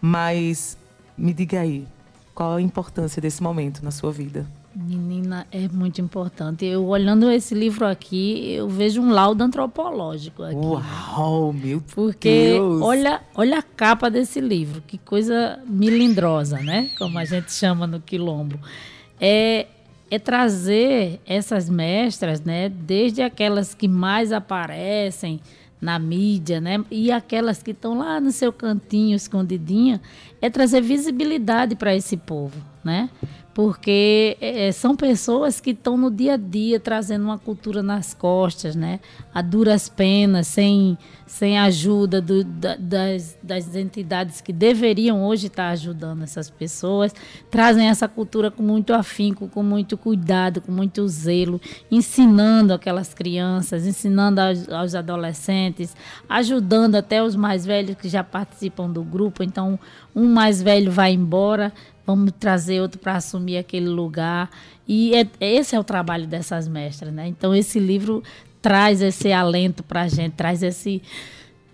Speaker 2: Mas me diga aí, qual a importância desse momento na sua vida?
Speaker 10: Menina, é muito importante. Eu olhando esse livro aqui, eu vejo um laudo antropológico aqui.
Speaker 2: Uau, meu
Speaker 10: Porque
Speaker 2: Deus!
Speaker 10: olha, olha a capa desse livro, que coisa milindrosa, né? Como a gente chama no quilombo. É, é trazer essas mestras, né? Desde aquelas que mais aparecem na mídia, né? E aquelas que estão lá no seu cantinho, escondidinha, é trazer visibilidade para esse povo, né? Porque é, são pessoas que estão no dia a dia trazendo uma cultura nas costas, né? A duras penas, sem, sem ajuda do, da- das, das entidades que deveriam hoje estar ajudando essas pessoas, trazem essa cultura com muito afinco, com muito cuidado, com muito zelo, ensinando aquelas crianças, ensinando aos, aos adolescentes, ajudando até os mais velhos que já participam do grupo. Então, um mais velho vai embora, vamos trazer outro para assumir aquele lugar. E é- esse é o trabalho dessas mestras, né? Então, esse livro traz esse alento para a gente, traz esse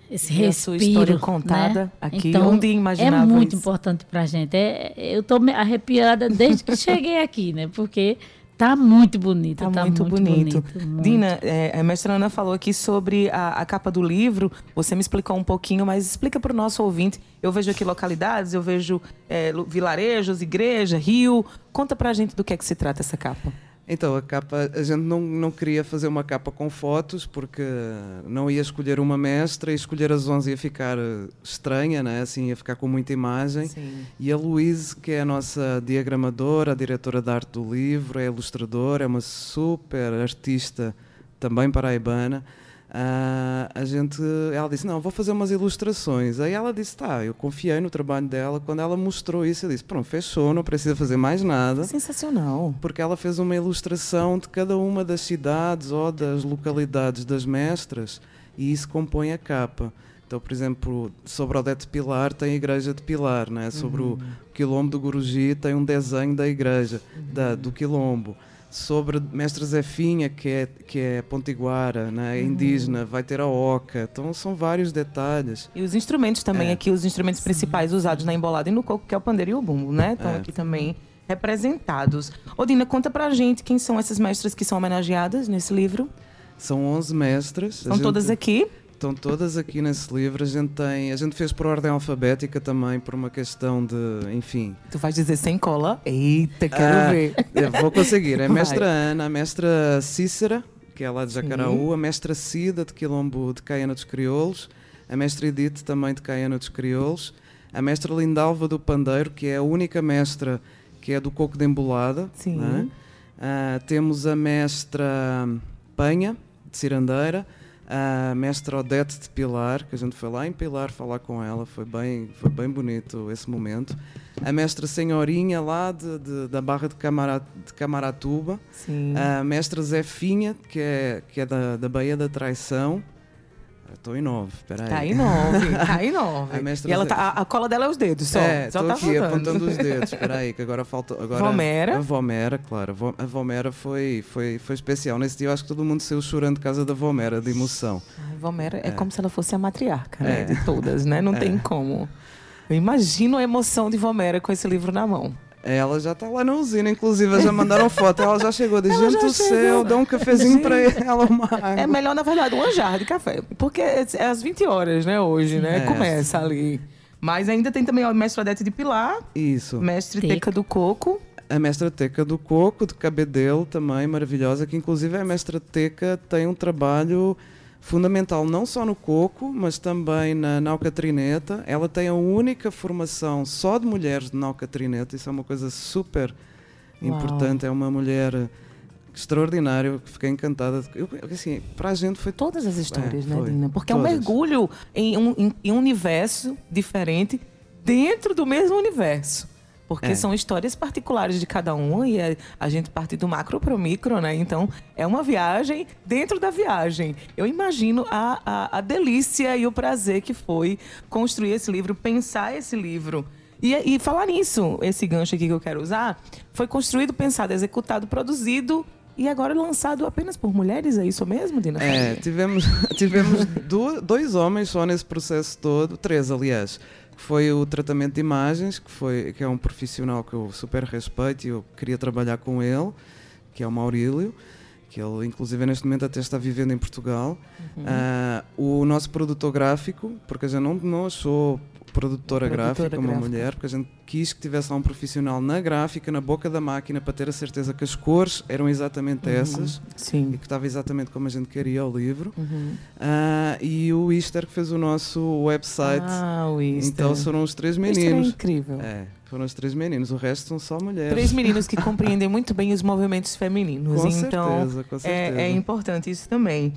Speaker 10: esse
Speaker 2: E a sua
Speaker 10: respiro,
Speaker 2: história contada
Speaker 10: né?
Speaker 2: aqui,
Speaker 10: então,
Speaker 2: onde imaginava
Speaker 10: é muito
Speaker 2: isso?
Speaker 10: importante para a gente. É, eu estou arrepiada desde que cheguei aqui, né? Porque tá muito bonito,
Speaker 2: Tá,
Speaker 10: tá,
Speaker 2: muito, bonito.
Speaker 10: muito.
Speaker 2: Dina, é, a mestra Ana falou aqui sobre a, a capa do livro. Você me explicou um pouquinho, mas explica para o nosso ouvinte. Eu vejo aqui localidades, eu vejo é, vilarejos, igreja, rio. Conta pra gente do que é que se trata essa capa.
Speaker 4: Então, a capa, a gente não, não queria fazer uma capa com fotos, porque não ia escolher uma mestra e escolher as 11 ia ficar eh, estranha, né? assim, ia ficar com muita imagem.
Speaker 2: Sim.
Speaker 4: E a Luíse, que é a nossa diagramadora, a diretora de arte do livro, é ilustradora, é uma super artista também paraibana. Ah, a gente, ela disse, não, vou fazer umas ilustrações. Aí ela disse, tá, eu confiei no trabalho dela. Quando ela mostrou isso, eu disse, pronto, fechou, não precisa fazer mais nada.
Speaker 2: Sensacional.
Speaker 4: Porque ela fez uma ilustração de cada uma das cidades ou das localidades das mestras e isso compõe a capa. Então, por exemplo, sobre Odete Pilar tem a igreja de Pilar, né? sobre
Speaker 2: Uhum.
Speaker 4: o quilombo do Guruji tem um desenho da igreja, da, do quilombo. Sobre Mestre Zefinha, que é, que é potiguara, né? é
Speaker 2: Uhum.
Speaker 4: indígena, vai ter a oca. Então, são vários detalhes.
Speaker 2: E os instrumentos também
Speaker 4: É.
Speaker 2: aqui, os instrumentos principais usados na embolada e no coco, que é o pandeiro e o bumbo, né? Estão
Speaker 4: É.
Speaker 2: aqui também representados. Odina, conta pra gente quem são essas mestras que são homenageadas nesse livro.
Speaker 4: São 11 mestras. A
Speaker 2: São todas aqui?
Speaker 4: Estão todas aqui nesse livro. A gente tem, a gente fez por ordem alfabética também, por uma questão de, enfim.
Speaker 2: Tu vais dizer sem cola? Eita, quero
Speaker 4: Ah,
Speaker 2: ver.
Speaker 4: Vou conseguir. É a mestra Ana, a mestra Cícera, que é lá de Jacaraú,
Speaker 2: Sim.
Speaker 4: a mestra Cida, de Quilombo de Caiana dos Crioulos, a mestra Edith, também de Caiana dos Crioulos, a mestra Lindalva do Pandeiro, que é a única mestra que é do coco de embolada.
Speaker 2: Sim.
Speaker 4: é? Ah, temos a mestra Penha, de Cirandeira, a mestra Odete de Pilar, que a gente foi lá em Pilar falar com ela, foi bem, foi bem bonito esse momento. A mestra Senhorinha, lá de, de- da Barra de, Camara, de Camaratuba.
Speaker 2: Sim.
Speaker 4: A mestra Zefinha, que é, que é da, da Baía da Traição. Estou em nove, espera aí.
Speaker 2: Tá em nove, tá em nove.
Speaker 4: A
Speaker 2: E ela tá, a, a cola dela é os dedos, só.
Speaker 4: É,
Speaker 2: só
Speaker 4: estou
Speaker 2: tá
Speaker 4: aqui
Speaker 2: faltando.
Speaker 4: apontando os dedos. Espera aí, que agora falta. Agora,
Speaker 2: Vomera.
Speaker 4: A Vomera, claro. A Vo- A Vomera foi, foi, foi especial. Nesse dia eu acho que todo mundo saiu chorando de casa da Vomera, de emoção.
Speaker 2: Ai, Vomera é.
Speaker 4: É.
Speaker 2: como se ela fosse a matriarca, né?
Speaker 4: É.
Speaker 2: De todas, né? Não
Speaker 4: É.
Speaker 2: tem como. Eu imagino a emoção de Vomera com esse livro na mão.
Speaker 4: Ela já está lá na usina, inclusive, já mandaram foto. Ela já chegou, diz, gente do céu, dá um cafezinho para ela, uma água.
Speaker 2: É melhor, na verdade, uma jarra de café. Porque é é às 20 horas, né, hoje, né?
Speaker 4: É.
Speaker 2: Começa ali. Mas ainda tem também o mestre Odete de Pilar,
Speaker 4: Isso.
Speaker 2: mestre Teca do Coco.
Speaker 4: A mestra Teca do Coco, de Cabedelo, também maravilhosa, que inclusive a mestra Teca tem um trabalho fundamental não só no coco, mas também na Naucatrineta. Ela tem a única formação só de mulheres de Naucatrineta, isso é uma coisa super
Speaker 2: Uau.
Speaker 4: importante. É uma mulher extraordinária, fiquei encantada. Eu, assim, para a gente foi
Speaker 2: Todas as histórias,
Speaker 4: É,
Speaker 2: né,
Speaker 4: foi.
Speaker 2: Dina? Porque é um
Speaker 4: Todas.
Speaker 2: mergulho em um, em- em um universo diferente dentro do mesmo universo. Porque
Speaker 4: É.
Speaker 2: são histórias particulares de cada um e a, a gente parte do macro para o micro, né? Então é uma viagem dentro da viagem. Eu imagino a, a, a delícia e o prazer que foi construir esse livro, pensar esse livro. E, e falar nisso, esse gancho aqui que eu quero usar, foi construído, pensado, executado, produzido e agora lançado apenas por mulheres, é isso mesmo, Dina?
Speaker 4: É, tivemos, tivemos du- dois homens só nesse processo todo, três aliás, foi o tratamento de imagens, que, foi, que é um profissional que eu super respeito e eu queria trabalhar com ele, que é o Maurílio, que ele inclusive neste momento até está vivendo em Portugal.
Speaker 2: Uhum.
Speaker 4: Ah, o nosso produtor gráfico, porque a gente não, não achou produtora,
Speaker 2: Produtora
Speaker 4: gráfica, uma
Speaker 2: gráfica.
Speaker 4: mulher, porque a gente quis que tivesse lá um profissional na gráfica, na boca da máquina, para ter a certeza que as cores eram exatamente
Speaker 2: Uhum.
Speaker 4: essas
Speaker 2: Sim.
Speaker 4: e que estava exatamente como a gente queria o livro.
Speaker 2: Uhum.
Speaker 4: Ah, e o Easter que fez o nosso website.
Speaker 2: Ah, o Easter.
Speaker 4: Então foram os três
Speaker 2: é
Speaker 4: meninos.
Speaker 2: incrível.
Speaker 4: É, foram os três meninos, o resto são só mulheres.
Speaker 2: Três meninos que compreendem muito bem os movimentos femininos.
Speaker 4: Com
Speaker 2: então,
Speaker 4: certeza, com
Speaker 2: é-
Speaker 4: certeza.
Speaker 2: É, importante isso também.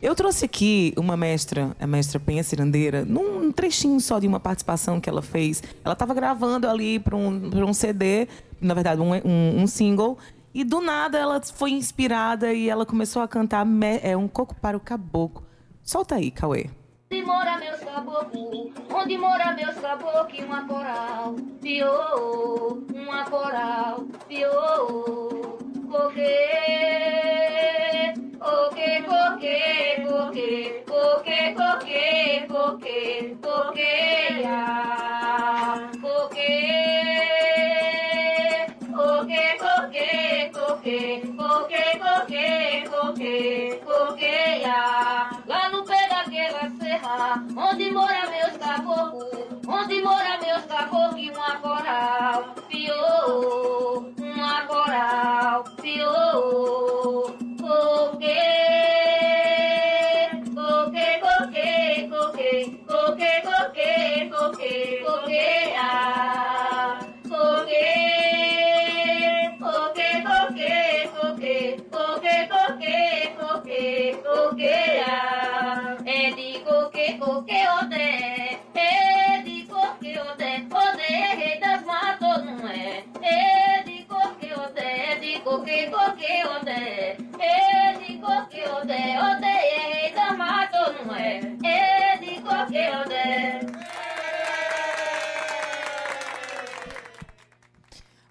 Speaker 2: Eu trouxe aqui uma mestra, a mestra Penha Cirandeira, num trechinho só de uma participação que ela fez. Ela estava gravando ali para um, um CD, na verdade, um, um, um single. E do nada ela foi inspirada e ela começou a cantar me- é, Um Coco para o Caboclo. Solta aí, Cauê.
Speaker 16: Onde mora meus caboclo? Onde mora meus caboclo? Uma coral, piou, uma coral, piou. Coque, coque, coque, coque, coque, coque, coque, coqueia. Coque, coque, coque, coque, coque, coque, coque. Lá no pé daquela serra, onde mora meus caboclos, onde mora meus caboclos, e uma coral, piou, agora o pior. Coque, coque, coque, coque, coque, coque, coque, ah. Coque, coque, coque. É de coque, coque, odeia. De coque, ode, ode, é rei das matas, não é? É de coque, ode.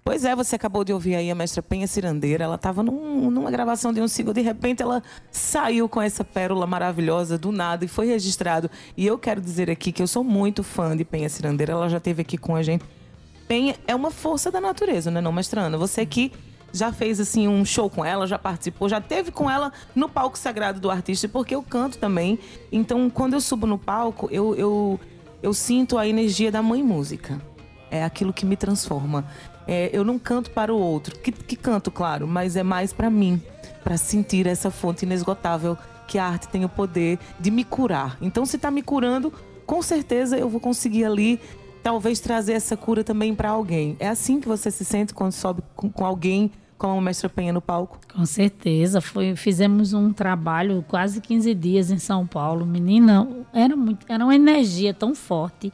Speaker 2: Pois é, você acabou de ouvir aí a mestra Penha Cirandeira. Ela estava num, numa gravação de um single, de repente ela saiu com essa pérola maravilhosa do nada e foi registrado. E eu quero dizer aqui que eu sou muito fã de Penha Cirandeira. Ela já esteve aqui com a gente. Penha é uma força da natureza, né, não, mestra Ana? Você que já fez assim um show com ela, já participou, já teve com ela no palco sagrado do artista, porque eu canto também. Então, quando eu subo no palco, eu, eu, eu sinto a energia da mãe música. É aquilo que me transforma. É, eu não canto para o outro, que, que canto, claro, mas é mais para mim, para sentir essa fonte inesgotável que a arte tem o poder de me curar. Então, se está me curando, com certeza eu vou conseguir ali talvez trazer essa cura também para alguém. É assim que você se sente quando sobe com, com alguém como a Mestra Penha no palco?
Speaker 10: Com certeza. Foi, fizemos um trabalho quase 15 dias em São Paulo. Menina, era, muito, era uma energia tão forte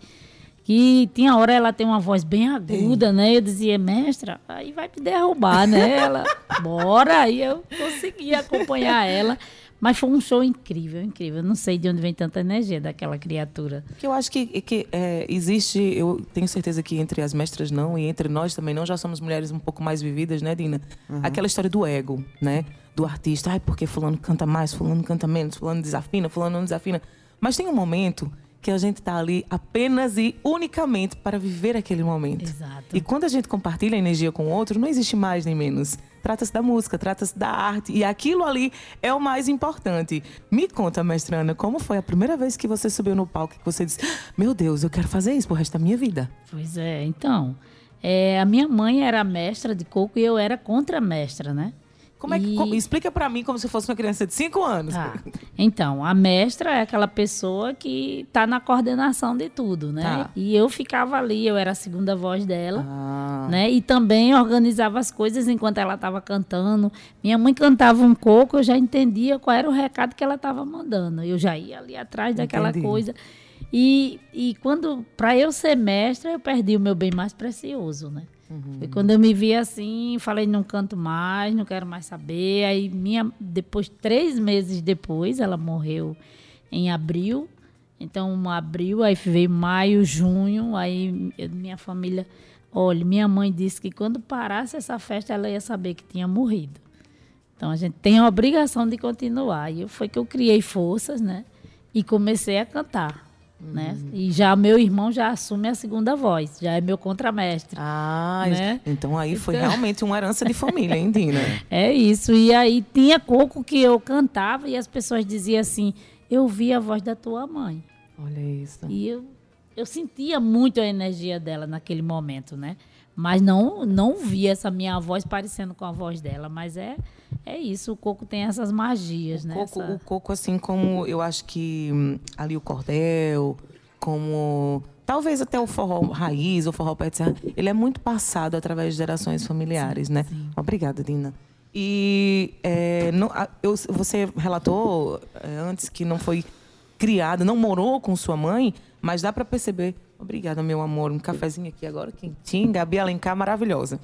Speaker 10: que tinha hora ela tem uma voz bem aguda, Sim. né? Eu dizia, mestra, aí vai me derrubar, né? Ela, bora! Aí eu consegui acompanhar ela. Mas foi um show incrível, incrível. Eu não sei de onde vem tanta energia daquela criatura.
Speaker 2: Que eu acho que, que é, existe, eu tenho certeza que entre as mestras não, e entre nós também não, já somos mulheres um pouco mais vividas, né, Dina? Uhum. Aquela história do ego, né? Do artista. Ai, porque fulano canta mais, fulano canta menos, fulano desafina, fulano não desafina. Mas tem um momento que a gente está ali apenas e unicamente para viver aquele momento.
Speaker 10: Exato.
Speaker 2: E quando a gente compartilha a energia com o outro, não existe mais nem menos. Trata-se da música, trata-se da arte. E aquilo ali é o mais importante. Me conta, mestrana, como foi a primeira vez que você subiu no palco que você disse: Meu Deus, eu quero fazer isso pro resto da minha vida?
Speaker 10: Pois é, então. É, a minha mãe era mestra de coco e eu era contra-mestra, né?
Speaker 2: Como é que, como, explica para mim como se fosse uma criança de 5 anos.
Speaker 10: Tá. Então, a mestra é aquela pessoa que está na coordenação de tudo, né? Tá. E eu ficava ali, eu era a segunda voz dela, ah. né? E também organizava as coisas enquanto ela estava cantando. Minha mãe cantava um coco, eu já entendia qual era o recado que ela estava mandando. Eu já ia ali atrás daquela Entendi. coisa. E, e quando, para eu ser mestra, eu perdi o meu bem mais precioso, né? Uhum. Quando eu me vi assim, falei, não canto mais, não quero mais saber. Aí minha, depois, três meses depois, ela morreu em abril. Então, abril, aí veio maio, junho, aí minha família. Olha, minha mãe disse que quando parasse essa festa, ela ia saber que tinha morrido. Então, a gente tem a obrigação de continuar. E foi que eu criei forças, né? E comecei a cantar. Né? Uhum. E já meu irmão já assume a segunda voz, já é meu contramestre.
Speaker 2: Ah, né? então aí foi então... realmente uma herança de família, hein, Dina?
Speaker 10: é isso. E aí tinha coco que eu cantava e as pessoas diziam assim: Eu vi a voz da tua mãe.
Speaker 2: Olha isso.
Speaker 10: E eu, eu sentia muito a energia dela naquele momento, né? Mas não, não vi essa minha voz parecendo com a voz dela. Mas é, é isso, o coco tem essas magias,
Speaker 2: o
Speaker 10: né?
Speaker 2: Coco, essa... O coco, assim como eu acho que hum, ali o cordel, como talvez até o forró raiz, o forró pé de serra, ele é muito passado através de gerações familiares, né? Sim. Obrigada, Dina. E é, não, eu, você relatou é, antes que não foi criada, não morou com sua mãe, mas dá para perceber Obrigada, meu amor. Um cafezinho aqui agora, quentinho. Gabi Alencar, maravilhosa.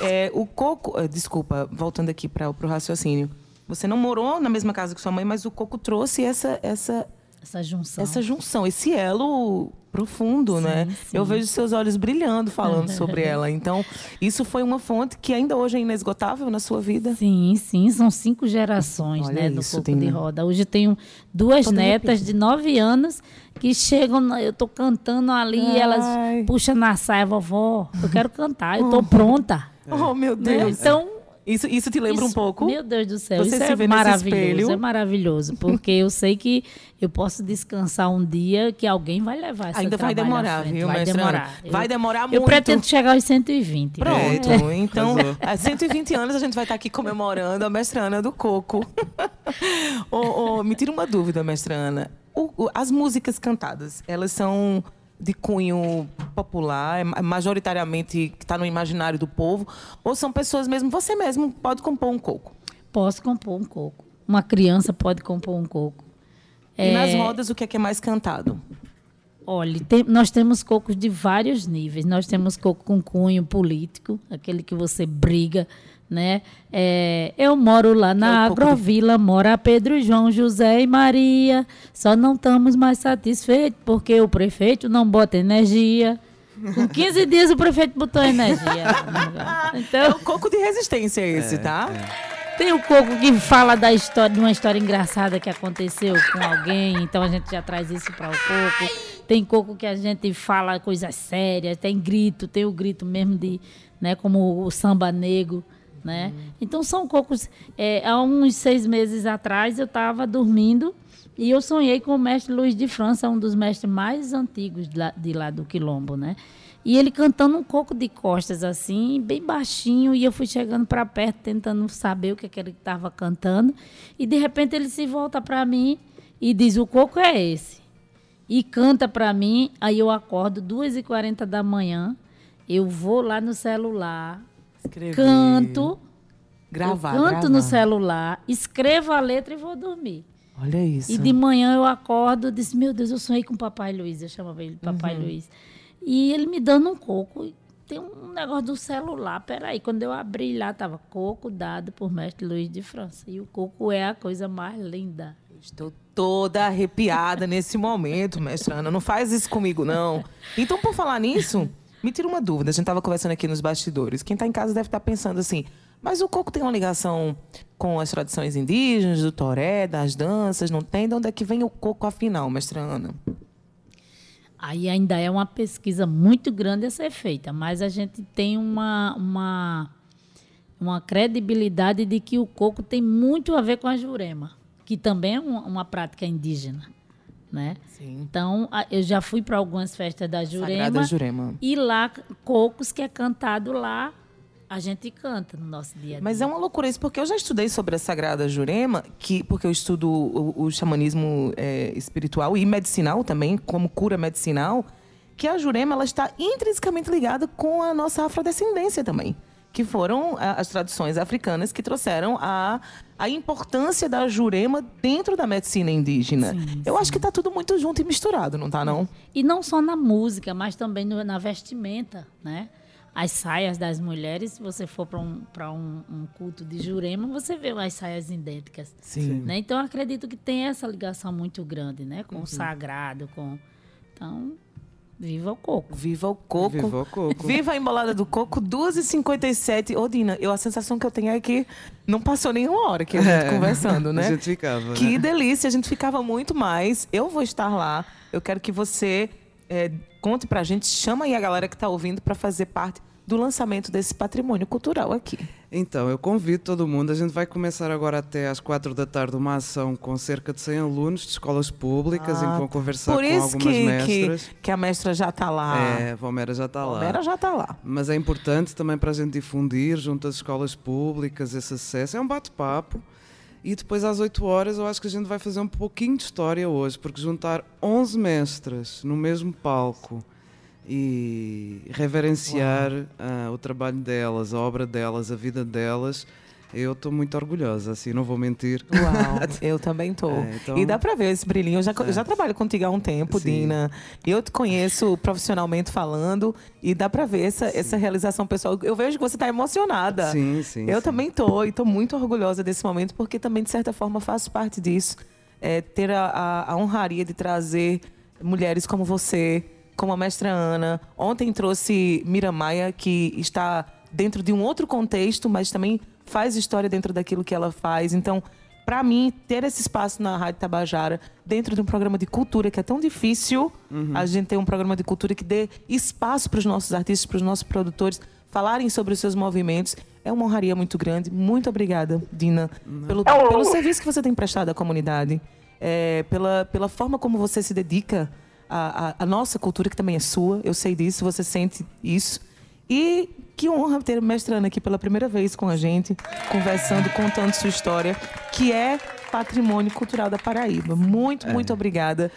Speaker 2: É, o coco. Eh, desculpa, voltando aqui para o raciocínio. Você não morou na mesma casa que sua mãe, mas o coco trouxe essa, essa
Speaker 10: essa junção.
Speaker 2: Essa junção, esse elo profundo, sim, né? Sim. Eu vejo seus olhos brilhando falando sobre ela. Então, isso foi uma fonte que ainda hoje é inesgotável na sua vida?
Speaker 10: Sim, sim. São cinco gerações, Olha né, do isso, Coco de Roda. Hoje eu tenho duas netas de nove anos que chegam, eu tô cantando ali Ai. elas puxam na saia, vovó, eu quero cantar, eu tô pronta.
Speaker 2: Oh, meu né? Deus.
Speaker 10: Né? Então,
Speaker 2: isso, isso te lembra
Speaker 10: isso,
Speaker 2: um pouco?
Speaker 10: Meu Deus do céu, Você isso é maravilhoso. É maravilhoso, porque eu sei que eu posso descansar um dia que alguém vai levar essa
Speaker 2: Ainda vai demorar, viu,
Speaker 10: Vai demorar.
Speaker 2: Eu, vai demorar muito.
Speaker 10: Eu pretendo chegar aos 120.
Speaker 2: Pronto. É. Então, há 120 anos a gente vai estar aqui comemorando a mestrana do Coco. oh, oh, me tira uma dúvida, mestrana. O, o, as músicas cantadas, elas são de cunho popular, é majoritariamente que está no imaginário do povo, ou são pessoas mesmo, você mesmo pode compor um coco?
Speaker 10: Posso compor um coco. Uma criança pode compor um coco.
Speaker 2: E é... nas rodas, o que é, que é mais cantado?
Speaker 10: Olha, tem, nós temos cocos de vários níveis. Nós temos coco com cunho político, aquele que você briga né? É, eu moro lá na é um Agrovila, de... mora Pedro, João, José e Maria. Só não estamos mais satisfeitos porque o prefeito não bota energia. Com 15 dias o prefeito botou energia.
Speaker 2: então, é o coco de resistência esse, é, tá?
Speaker 10: É. Tem o coco que fala da história, de uma história engraçada que aconteceu com alguém, então a gente já traz isso para o coco. Tem coco que a gente fala coisas sérias, tem grito, tem o grito mesmo de, né, como o samba negro né? Então são cocos. é, há uns seis meses atrás eu estava dormindo e eu sonhei com o mestre Luiz de França, um dos mestres mais antigos de lá, de lá do Quilombo, né? E ele cantando um coco de costas, assim, bem baixinho, e eu fui chegando para perto, tentando saber o que, é que ele estava cantando. E de repente ele se volta para mim e diz: O coco é esse. E canta para mim, aí eu acordo, 2h40 da manhã, eu vou lá no celular,
Speaker 2: Escrever.
Speaker 10: canto,
Speaker 2: Gravar,
Speaker 10: eu canto
Speaker 2: gravar.
Speaker 10: no celular, escrevo a letra e vou dormir.
Speaker 2: Olha isso.
Speaker 10: E de manhã eu acordo e disse, meu Deus, eu sonhei com o Papai Luiz, eu chamava ele de Papai
Speaker 2: Uhum.
Speaker 10: Luiz. E ele me dando um coco. Tem um negócio do celular, peraí. Quando eu abri lá, tava coco dado por mestre Luiz de França. E o coco é a coisa mais linda.
Speaker 2: Estou toda arrepiada nesse momento, mestra Ana. Não faz isso comigo, não. Então, por falar nisso, me tira uma dúvida. A gente estava conversando aqui nos bastidores. Quem está em casa deve estar pensando assim, mas o coco tem uma ligação com as tradições indígenas, do toré, das danças, não tem? De onde é que vem o coco afinal, mestra Ana?
Speaker 10: Aí ainda é uma pesquisa muito grande a ser feita, mas a gente tem uma, uma, uma credibilidade de que o coco tem muito a ver com a jurema, que também é uma, uma prática indígena. Né? Então, a- eu já fui para algumas festas da Jurema,
Speaker 2: Sagrada Jurema.
Speaker 10: e lá, cocos que é cantado lá, a gente canta no nosso dia a dia.
Speaker 2: Mas é uma loucura isso, porque eu já estudei sobre a Sagrada Jurema, que, porque eu estudo o, o xamanismo é, espiritual e medicinal também, como cura medicinal, que a Jurema ela está intrinsecamente ligada com a nossa afrodescendência também. Que foram as tradições africanas que trouxeram a, a importância da Jurema dentro da medicina indígena. eu acho que está tudo muito junto e misturado, não tá não?
Speaker 10: E não só na música, mas também no- na vestimenta, né? As saias das mulheres, se você for para um, pra um, um culto de Jurema, você vê as saias idênticas.
Speaker 2: Sim.
Speaker 10: Né? Então, acredito que tem essa ligação muito grande, né? Com
Speaker 2: Uhum.
Speaker 10: o sagrado, com... Então, viva o coco.
Speaker 2: Viva o coco.
Speaker 4: Viva o coco.
Speaker 2: Viva a embolada do coco, 2h57. Ô, Dina, eu, a sensação que eu tenho é que não passou nenhuma hora que a gente
Speaker 4: É,
Speaker 2: conversando, né?
Speaker 4: a gente ficava,
Speaker 2: Que
Speaker 4: né?
Speaker 2: delícia, a gente ficava muito mais. Eu vou estar lá. Eu quero que você é, conte pra gente, chama aí a galera que tá ouvindo para fazer parte do lançamento desse patrimônio cultural aqui.
Speaker 4: Então, eu convido todo mundo. A gente vai começar agora até às quatro da tarde uma ação com cerca de 100 alunos de escolas públicas em que vão conversar
Speaker 2: Ah,
Speaker 4: com algumas
Speaker 2: que,
Speaker 4: mestras.
Speaker 2: que, que a mestra já tá lá.
Speaker 4: É, a Valmera já está lá.
Speaker 2: Valmera já tá lá.
Speaker 4: Mas é importante também para a gente difundir junto às escolas públicas esse acesso. É um bate-papo. E depois às 8 horas eu acho que a gente vai fazer um pouquinho de história hoje, porque juntar 11 mestras no mesmo palco e reverenciar ah, o trabalho delas, a obra delas, a vida delas, eu estou muito orgulhosa, assim, não vou mentir.
Speaker 2: Uau, eu também tô.
Speaker 4: É, então-
Speaker 2: E dá pra ver esse brilhinho. Eu já, eu já trabalho contigo há um tempo,
Speaker 4: Sim.
Speaker 2: Dina. E eu te conheço profissionalmente falando. E dá pra ver essa, essa realização pessoal. Eu vejo que você tá emocionada.
Speaker 4: Sim, sim,
Speaker 2: Eu
Speaker 4: sim.
Speaker 2: também tô. E tô muito orgulhosa desse momento, porque também, de certa forma, faço parte disso. É, ter a, a- a honraria de trazer mulheres como você, como a mestra Ana. Ontem trouxe Mira Maia, que está dentro de um outro contexto, mas também faz história dentro daquilo que ela faz. Então, para mim, ter esse espaço na Rádio Tabajara, dentro de um programa de cultura que é tão difícil, a gente ter um programa de cultura que dê espaço para os nossos artistas, para os nossos produtores falarem sobre os seus movimentos, é uma honraria muito grande. Muito obrigada, Dina, pelo, pelo serviço que você tem prestado à comunidade, é, pela, pela forma como você se dedica à, à- à nossa cultura, que também é sua. Eu sei disso, você sente isso. E que honra ter a mestra Ana aqui pela primeira vez com a gente, conversando, contando sua história, que é patrimônio cultural da Paraíba. Muito, muito obrigada.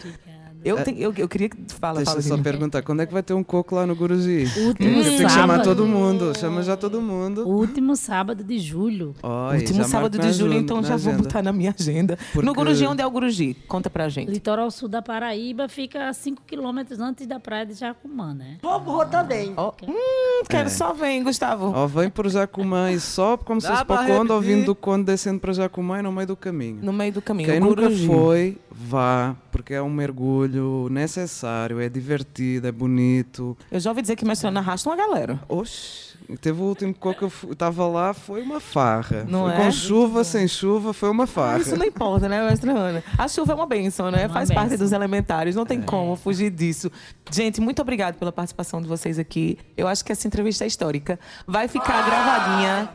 Speaker 2: Eu, tenho- eu, eu queria que. Fala,
Speaker 4: Deixa
Speaker 2: fala,
Speaker 4: só perguntar, quando é que vai ter um coco lá no Guruji?
Speaker 10: Último
Speaker 4: Porque tem que chamar
Speaker 10: sábado.
Speaker 4: todo mundo, chama já todo mundo.
Speaker 10: Último sábado de julho.
Speaker 4: Olha,
Speaker 2: Último sábado de julho, então já vou
Speaker 4: agenda.
Speaker 2: botar na minha agenda.
Speaker 4: Porque-
Speaker 2: No Guruji, onde é o Guruji? Conta pra gente.
Speaker 10: Litoral sul da Paraíba fica a 5 quilômetros antes da praia de Jacumã, né?
Speaker 18: Vou também.
Speaker 2: Hum, quero
Speaker 4: É.
Speaker 2: só vem, Gustavo.
Speaker 4: Ó, vem por Jacumã e sobe como se
Speaker 2: Dá
Speaker 4: fosse
Speaker 2: pra
Speaker 4: o Conde, ou
Speaker 2: repetir?
Speaker 4: vindo do Conde descendo para Jacumã e no meio do caminho.
Speaker 2: No meio do caminho.
Speaker 4: Quem
Speaker 2: o
Speaker 4: nunca foi, vá, porque é um mergulho necessário, é divertido, é bonito.
Speaker 2: Eu já ouvi dizer que mestre Ana arrasta uma galera.
Speaker 4: Oxe, teve o último coco que eu estava lá, foi uma farra.
Speaker 2: Não
Speaker 4: Foi
Speaker 2: é?
Speaker 4: Com chuva, sem chuva, foi uma
Speaker 2: Ah,
Speaker 4: farra.
Speaker 2: isso não importa, né, mestre Ana? A chuva é uma benção, né?
Speaker 10: Uma
Speaker 2: Faz parte
Speaker 10: bênção.
Speaker 2: dos elementares, não tem como fugir disso. Gente, muito obrigada pela participação de vocês aqui. Eu acho que essa entrevista é histórica. Vai ficar gravadinha.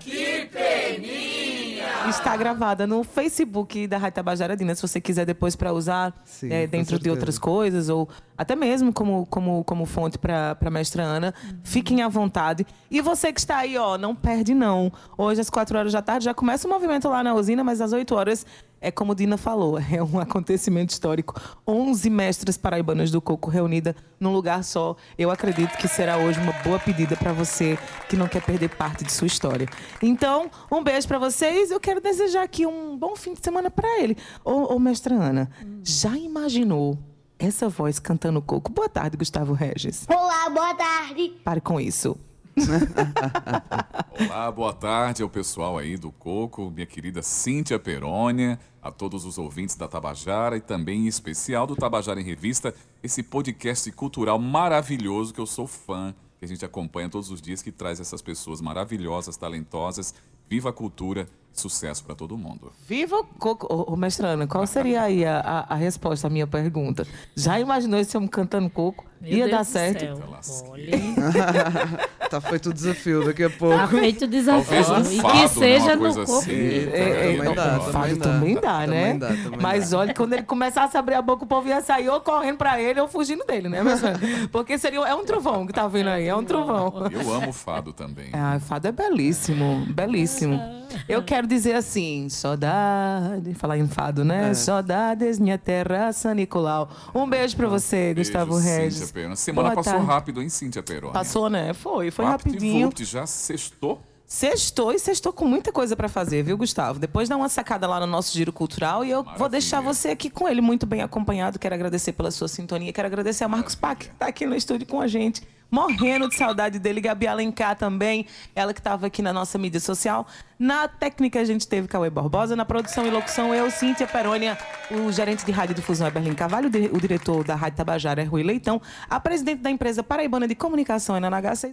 Speaker 2: Está gravada no Facebook da Rádio Tabajara Dina, se você quiser depois para usar
Speaker 4: Sim,
Speaker 2: é, dentro de outras coisas, ou até mesmo como, como, como fonte para a mestra Ana. Fiquem à vontade. E você que está aí, ó, não perde não. Hoje, às 4 horas da tarde, já começa o movimento lá na usina, mas às 8 horas é como Dina falou, é um acontecimento histórico. 11 mestras paraibanas do coco reunidas num lugar só. Eu acredito que será hoje uma boa pedida para você que não quer perder parte de sua história. Então, um beijo para vocês. Eu quero desejar aqui um bom fim de semana para ele. Ô, ô, mestra Ana, já imaginou essa voz cantando coco? Boa tarde, Gustavo Regis.
Speaker 16: Olá, boa tarde.
Speaker 2: Pare com isso.
Speaker 1: Olá, boa tarde ao pessoal aí do Coco, minha querida Cíntia Perônia, a todos os ouvintes da Tabajara e também em especial do Tabajara em Revista, esse podcast cultural maravilhoso que eu sou fã, que a gente acompanha todos os dias, que traz essas pessoas maravilhosas, talentosas. Viva a cultura, sucesso para todo mundo.
Speaker 2: Viva o coco. Ô, ô, mestra Ana, qual seria aí a, a, a resposta à minha pergunta? Já imaginou esse homem cantando coco?
Speaker 10: Meu
Speaker 2: Ia
Speaker 10: Deus
Speaker 2: dar certo?
Speaker 10: céu.
Speaker 4: tá feito o desafio daqui a pouco.
Speaker 10: Tá feito o desafio.
Speaker 1: Talvez um
Speaker 10: e
Speaker 1: fado,
Speaker 10: que
Speaker 1: né,
Speaker 10: seja no
Speaker 1: coisa
Speaker 10: corpo.
Speaker 1: assim.
Speaker 2: É, é,
Speaker 4: Também dá,
Speaker 2: o
Speaker 4: também
Speaker 2: fado
Speaker 4: dá.
Speaker 2: também dá, né?
Speaker 4: Também dá, também
Speaker 2: Mas
Speaker 4: dá.
Speaker 2: olha, quando ele começasse a abrir a boca, o povo ia sair ou correndo pra ele ou fugindo dele, né, Ana? Porque seria, é um trovão que tá vindo aí, é um trovão.
Speaker 1: Eu amo fado também.
Speaker 2: Ah, fado é belíssimo, belíssimo. Eu quero dizer assim, saudade, falar em fado, né?
Speaker 1: É.
Speaker 2: Saudades, minha terra, San Nicolau. Um beijo pra você, Gustavo
Speaker 1: Beijo,
Speaker 2: Regis.
Speaker 1: Perônia. Semana
Speaker 2: Boa
Speaker 1: passou
Speaker 2: tarde.
Speaker 1: rápido, hein, Cíntia Perônia?
Speaker 2: Passou, né? Foi, foi
Speaker 1: Vapt
Speaker 2: rapidinho.
Speaker 1: vupt, já sextou?
Speaker 2: Sextou e sextou com muita coisa pra fazer, viu, Gustavo? Depois dá uma sacada lá no nosso giro cultural e eu vou deixar você aqui com ele muito bem acompanhado. Quero agradecer pela sua sintonia. Quero agradecer a Marcos Pac, que tá aqui no estúdio com a gente. Morrendo de saudade dele. Gabi Alencar também, ela que estava aqui na nossa mídia social. Na técnica a gente teve Cauê Barbosa, na produção e locução eu, Cíntia Perônia, o gerente de rádio difusão é Berlim Carvalho, o di- o diretor da Rádio Tabajara é Rui Leitão, a presidente da empresa paraibana de comunicação é Nanaga 6.